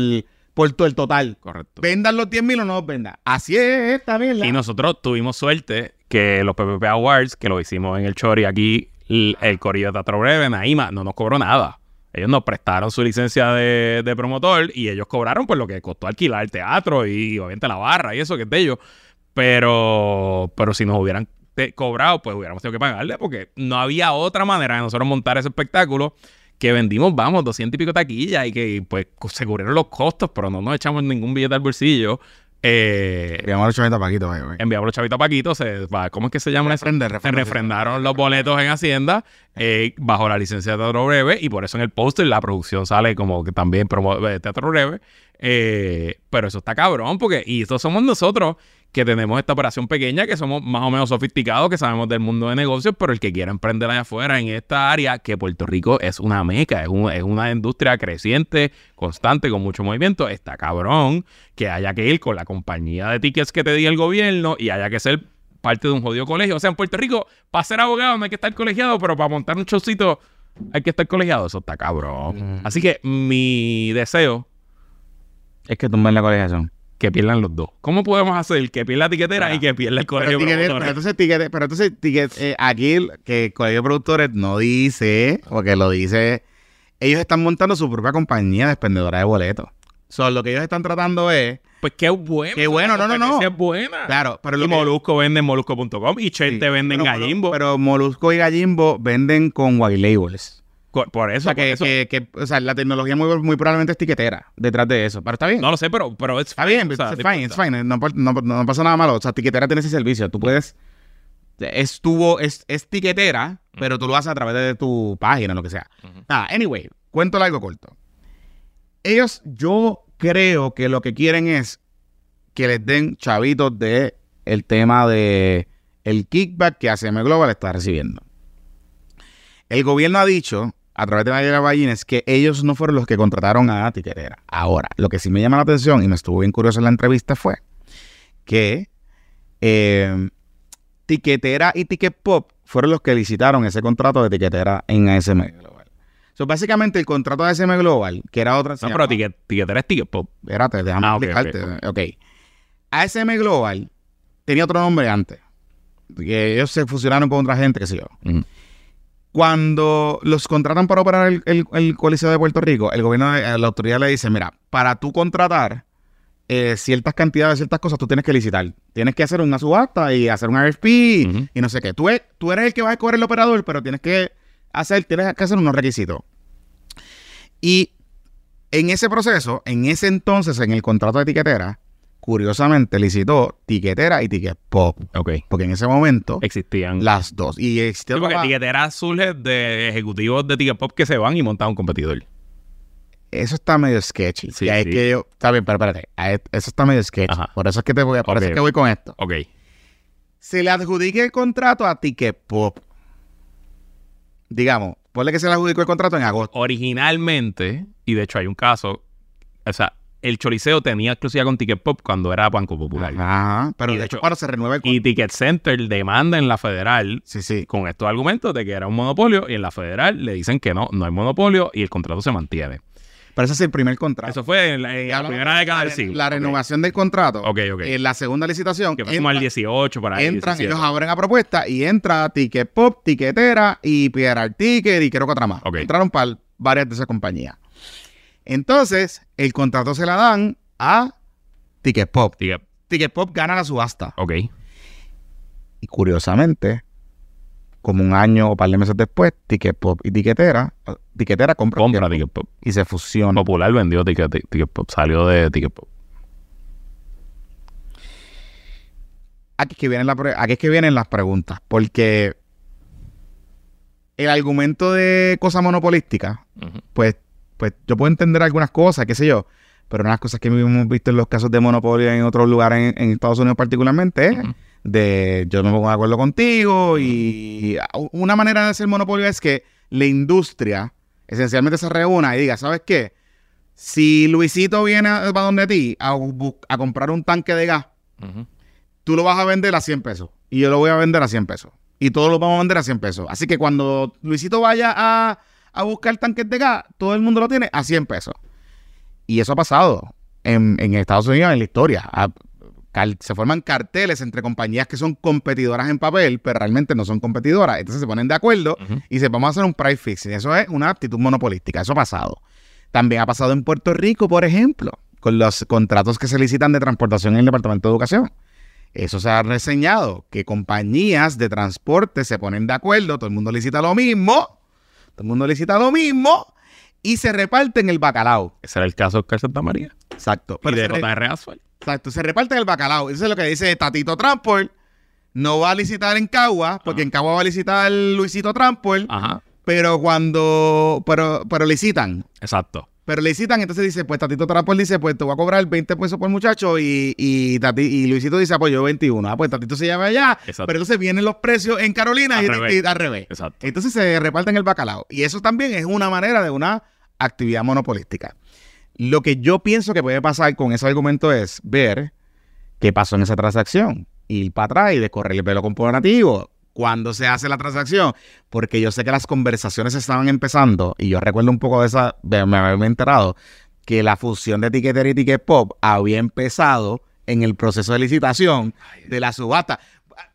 por todo el total. Correcto. Vendan los 10 mil o no los vendan. Así es esta mierda. Y nosotros tuvimos suerte que los PPP Awards, que lo hicimos en el Chori aquí, l- el Corillo de Teatro Breve, Naima, no nos cobró nada. Ellos nos prestaron su licencia de, de promotor y ellos cobraron por lo que costó alquilar el teatro y obviamente la barra y eso que es de ellos. Pero, pero si nos hubieran cobrado, pues hubiéramos tenido que pagarle porque no había otra manera de nosotros montar ese espectáculo que vendimos, vamos, 200 y pico taquillas y que pues se cubrieron los costos, pero no nos echamos ningún billete al bolsillo. Eh, Llamamos a los chavitos Paquito, güey, güey. enviamos los chavitos a Paquito, se, ¿cómo es que se llama? eso? Refrende, Se refrendaron los boletos en Hacienda eh, bajo la licencia de Teatro Breve y por eso en el póster la producción sale como que también promueve Teatro Breve. Eh, pero eso está cabrón porque, y estos somos nosotros que tenemos esta operación pequeña, que somos más o menos sofisticados, que sabemos del mundo de negocios, pero el que quiera emprender allá afuera en esta área, que Puerto Rico es una meca, es, un- es una industria creciente, constante, con mucho movimiento, está cabrón que haya que ir con la compañía de tickets que te diga el gobierno y haya que ser parte de un jodido colegio. O sea, en Puerto Rico, para ser abogado no hay que estar colegiado, pero para montar un showcito hay que estar colegiado. Eso está cabrón. Así que mi deseo Es que tumben la colegiación. Que pierdan los dos. ¿Cómo podemos hacer que pierda la tiquetera y que pierda el colegio Pero, de tiquete- pero entonces, tiquete- pero entonces tiquete- eh, aquí el- que el colegio de productores no dice, porque lo dice, ellos están montando su propia compañía de expendedora de boletos. So, lo que ellos están tratando es, Pues qué bueno. Qué bueno, no, no, no. Es buena. claro, pero lo Y que- Molusco vende en molusco.com y Chente Sí, vende en pero- Gallimbo. Pero Molusco y Gallimbo venden con white labels. Por O eso, sea, por que, eso. que- que- o sea, la tecnología muy, muy probablemente es tiquetera detrás de eso. Pero está bien. No lo sé, pero, pero es Está bien, o sea, it's no fine, it's. No, no- no pasa nada malo. O sea, tiquetera tiene ese servicio. Tú puedes. Es tu, es, es tiquetera, pero tú lo haces a través de tu página, lo que sea. Nada, anyway, cuento algo corto. Ellos, yo creo que lo que quieren es que les den chavitos de el tema de el kickback que ACM Global está recibiendo. El gobierno ha dicho, a través de Mayra Ballines, que ellos no fueron los que contrataron a Tiquetera. Ahora, lo que sí me llama la atención y me estuvo bien curioso en la entrevista fue que eh, Tiquetera y Ticket Pop fueron los que licitaron ese contrato de Tiquetera en ASM Global. So, básicamente, el contrato de ASM Global, que era otra... No, pero tiquetera es ticket pop. Espérate, déjame Ah, explicarte. ok. ASM Global tenía otro nombre antes. Que ellos se fusionaron con otra gente, qué sé yo. Cuando los contratan para operar el, el- el Coliseo de Puerto Rico, el gobierno, eh, la autoridad le dice, mira, para tú contratar eh, ciertas cantidades, ciertas cosas, tú tienes que licitar. Tienes que hacer una subasta y hacer un RFP y no sé qué. Tú, e- tú eres el que va a escoger el operador, pero tienes que hacer, tienes que hacer unos requisitos. Y en ese proceso, en ese entonces, en el contrato de tiquetera, curiosamente licitó tiquetera y ticket pop. Ok. Porque en ese momento, Existían. las dos. Y existió Sí, porque Tiquetera surge de ejecutivos de Ticket Pop que se van y montan un competidor. Eso está medio sketchy. Sí, y ahí sí. es que yo, está bien, pero espérate. Eso está medio sketchy. Ajá. Por eso es que te voy a, por eso es que voy con esto. Ok. Se le adjudique el contrato a Ticket Pop. Digamos, ponle que se le adjudicó el contrato en agosto. Originalmente, y de hecho hay un caso, o sea, el Choliseo tenía exclusividad con Ticket Pop cuando era Banco Popular. Ajá. Pero de de hecho, cuando se renueva el Y Ticket Center demanda en la federal Sí, sí. con estos argumentos de que era un monopolio y en la federal le dicen que no, no hay monopolio y el contrato se mantiene. Pero ese es el primer contrato. Eso fue en la, en la Hablamos primera década del siglo. La renovación del contrato. Ok, ok. En la segunda licitación. Que fue como al entra- 18 para ahí. entran, 17. ellos abren a propuesta y entra Ticket Pop, Tiquetera y Pierre Ticket y creo que otra más. Ok. Entraron para varias de esas compañías. Entonces, el contrato se la dan a Ticket Pop. Ticket- Ticket Pop gana la subasta. Ok. Y curiosamente, como un año o par de meses después, Ticket Pop y Tiquetera, Tiquetera compra, Compra Ticket Pop. Y se fusionan. Popular vendió Ticket, Ticket Pop. Salió de Ticket Pop. Aquí es que vienen, la aquí es que vienen las preguntas, porque el argumento de cosa monopolística, pues, pues yo puedo entender algunas cosas, qué sé yo, pero una de las cosas que hemos visto en los casos de monopolio en otros lugares, en, en Estados Unidos particularmente, es de yo no me pongo de acuerdo contigo y una manera de hacer monopolio es que la industria esencialmente se reúna y diga, ¿sabes qué? Si Luisito viene a, a donde ti a, comprar un tanque de gas, tú lo vas a vender a 100 pesos y yo lo voy a vender a 100 pesos. Y todos lo vamos a vender a 100 pesos. Así que cuando Luisito vaya a, a buscar tanques de gas, todo el mundo lo tiene a 100 pesos. Y eso ha pasado en, en Estados Unidos en la historia. Car- se forman carteles entre compañías que son competidoras en papel, pero realmente no son competidoras. Entonces se ponen de acuerdo y se vamos a hacer un price fixing. Eso es una actitud monopolística. Eso ha pasado. También ha pasado en Puerto Rico, por ejemplo, con los contratos que se licitan de transportación en el Departamento de Educación. Eso se ha reseñado, que compañías de transporte se ponen de acuerdo, todo el mundo licita lo mismo, todo el mundo licita lo mismo y se reparten el bacalao. Ese era el caso de Oscar Santa María. Exacto. Y de JR exacto, se reparten el bacalao. Eso es lo que dice Tatito Transport. No va a licitar en Cagua, porque en Cagua va a licitar Luisito Transport, Ajá. pero cuando, pero, pero licitan. Exacto. Pero le citan, entonces dice, pues Tatito Transport dice, pues te voy a cobrar 20 pesos por muchacho y, y, Tati- y Luisito dice, ah, pues yo 21. Ah, pues Tatito se llama allá. Exacto. Pero entonces vienen los precios en Carolina Al y, revés. y al revés. Exacto. Entonces se reparten el bacalao. Y eso también es una manera de una actividad monopolística. Lo que yo pienso que puede pasar con ese argumento es ver qué pasó en esa transacción. Ir para atrás y descorrer el velo corporativo. Cuando se hace la transacción, porque yo sé que las conversaciones estaban empezando, y yo recuerdo un poco de esa, me haberme enterado, que la fusión de Tiquetera y Ticket Pop había empezado en el proceso de licitación de la subasta.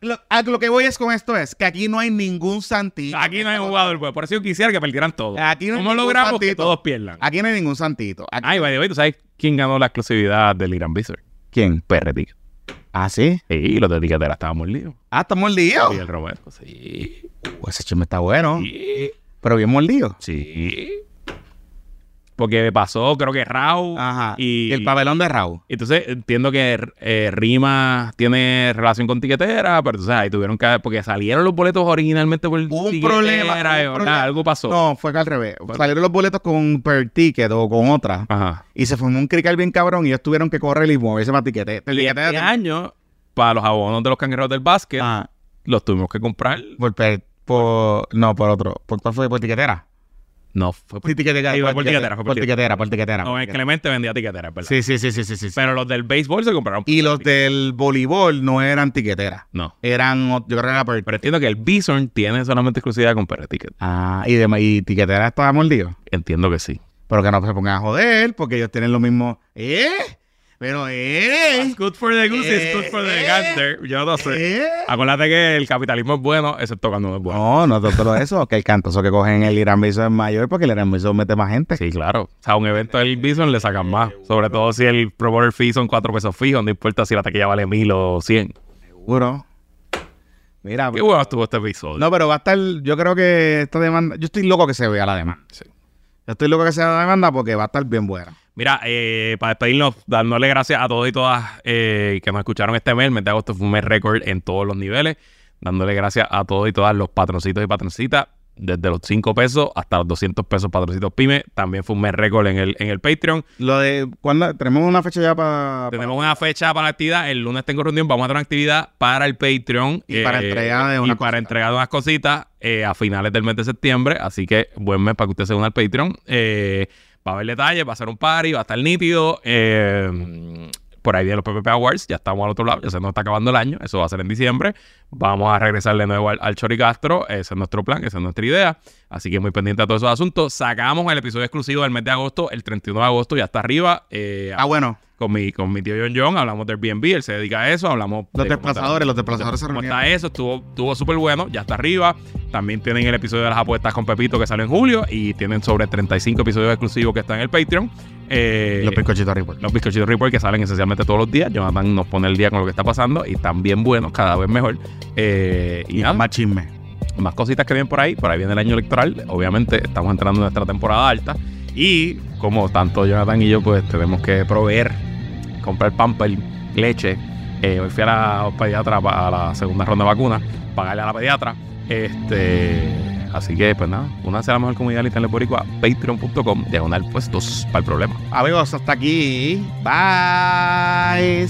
Lo, a lo que voy es con esto es que aquí no hay ningún santito. Aquí no hay jugador, pues. Por eso yo quisiera que perdieran todos. Aquí no hay ¿Cómo logramos que todos pierdan? Aquí no hay ningún santito. Aquí- Ay, way, ¿tú sabes quién ganó la exclusividad del Irán Wizard? ¿Quién? PR Ticket. Ah, sí. Sí, los de Tiquetera estaban mordidos. Ah, está mordido. Y el Romero, sí. Uh, ese chisme está bueno. Sí. Pero bien mordido. Sí. Porque pasó, creo que Rau. Ajá. Y, Y el pabellón de Raúl. Entonces entiendo que eh, Rima tiene relación con Tiquetera, pero entonces ahí tuvieron que. Porque salieron los boletos originalmente por Hubo un Tiquetera, problema, un y, ¿verdad? problema. Algo pasó. No, fue que al revés. Salieron los boletos con per ticket o con otra. Ajá. Y se formó un crical bien cabrón y ellos tuvieron que correr y moverse para tiquete. Y este año, para los abonos de los cangrejeros del básquet, Ah, los tuvimos que comprar. por, per- por- no, por otro. ¿Por cuál fue? ¿Por tiquetera? No, fue por tiquetera. Por tiquetera, fue por tiquetera, por tiquetera. No, el Clemente vendía tiquetera, ¿verdad? Sí, sí, sí, sí, sí, sí. Pero los del béisbol se compraron. Y los del voleibol no eran tiqueteras. No. Eran, yo creo que era per Pero entiendo que el Bison tiene solamente exclusividad con PR Ticket. Ah, y, de, y tiquetera estaba mordido. Entiendo que sí. Pero que no se pongan a joder, porque ellos tienen lo mismo. ¿Eh? Pero, ¿eh? good for the goose, it's good for the gander. Yo no ¿Eh? Acuérdate que el capitalismo es bueno, excepto cuando no es bueno. No, no es todo eso, que el cantoso que cogen el Irán Bison es mayor porque el Irán Bison mete más gente. Sí, claro. O sea, a un evento del Bison le sacan más. Sobre todo si el promoter fee son cuatro pesos fijos, no importa si la taquilla vale mil o cien. Seguro. Mira, Qué bueno estuvo este episodio. no, pero va a estar, yo creo que esta demanda, yo estoy loco que se vea la demanda. Sí. Yo estoy loco que sea la demanda porque va a estar bien buena. Mira, eh, para despedirnos, dándole gracias a todos y todas eh, que nos escucharon este mes. El mes de agosto fue un mes récord en todos los niveles. Dándole gracias a todos y todas los patroncitos y patroncitas desde los 5 pesos hasta los 200 pesos patrocitos pyme. También fue un mes récord en el, en el Patreon. Lo de, ¿cuándo? Tenemos una fecha ya para... Tenemos una fecha para la actividad. El lunes tengo reunión. Vamos a hacer una actividad para el Patreon. Y para entregar de y unas para cositas. entregar unas cositas eh, a finales del mes de septiembre. Así que buen mes para que usted se una al Patreon. Eh, va a haber detalles, va a ser un party, va a estar nítido. Eh, por ahí vienen los PPP Awards, ya estamos al otro lado, ya se nos está acabando el año, eso va a ser en diciembre. Vamos a regresar de nuevo al, al Chori Castro, ese es nuestro plan, esa es nuestra idea. Así que muy pendiente a todos esos asuntos. Sacamos el episodio exclusivo del mes de agosto, el 31 de agosto, ya está arriba. Eh, Ah, bueno. Con mi, con mi tío John John, hablamos del Airbnb, él se dedica a eso, hablamos Los de desplazadores, los desplazadores se reunieron. está eso, estuvo, estuvo súper bueno, ya está arriba. También tienen el episodio de las apuestas con Pepito que sale en julio y tienen sobre 35 episodios exclusivos que están en el Patreon. Eh, Los bizcochitos Report. los bizcochitos Report que salen esencialmente todos los días. Jonathan nos pone el día con lo que está pasando y están bien buenos, cada vez mejor. Eh, y Y nada, más chisme. más cositas que vienen por ahí. Por ahí viene el año electoral. Obviamente estamos entrando en nuestra temporada alta. Y como tanto Jonathan y yo, pues tenemos que proveer, comprar pamper, leche. Eh, hoy fui a la pediatra a la segunda ronda de vacunas, pagarle a la pediatra. Este, así que, pues nada, una a la mejor comunidad literal boricua, patreon.com, diagonal puestos para el problema. Amigos, hasta aquí. Bye.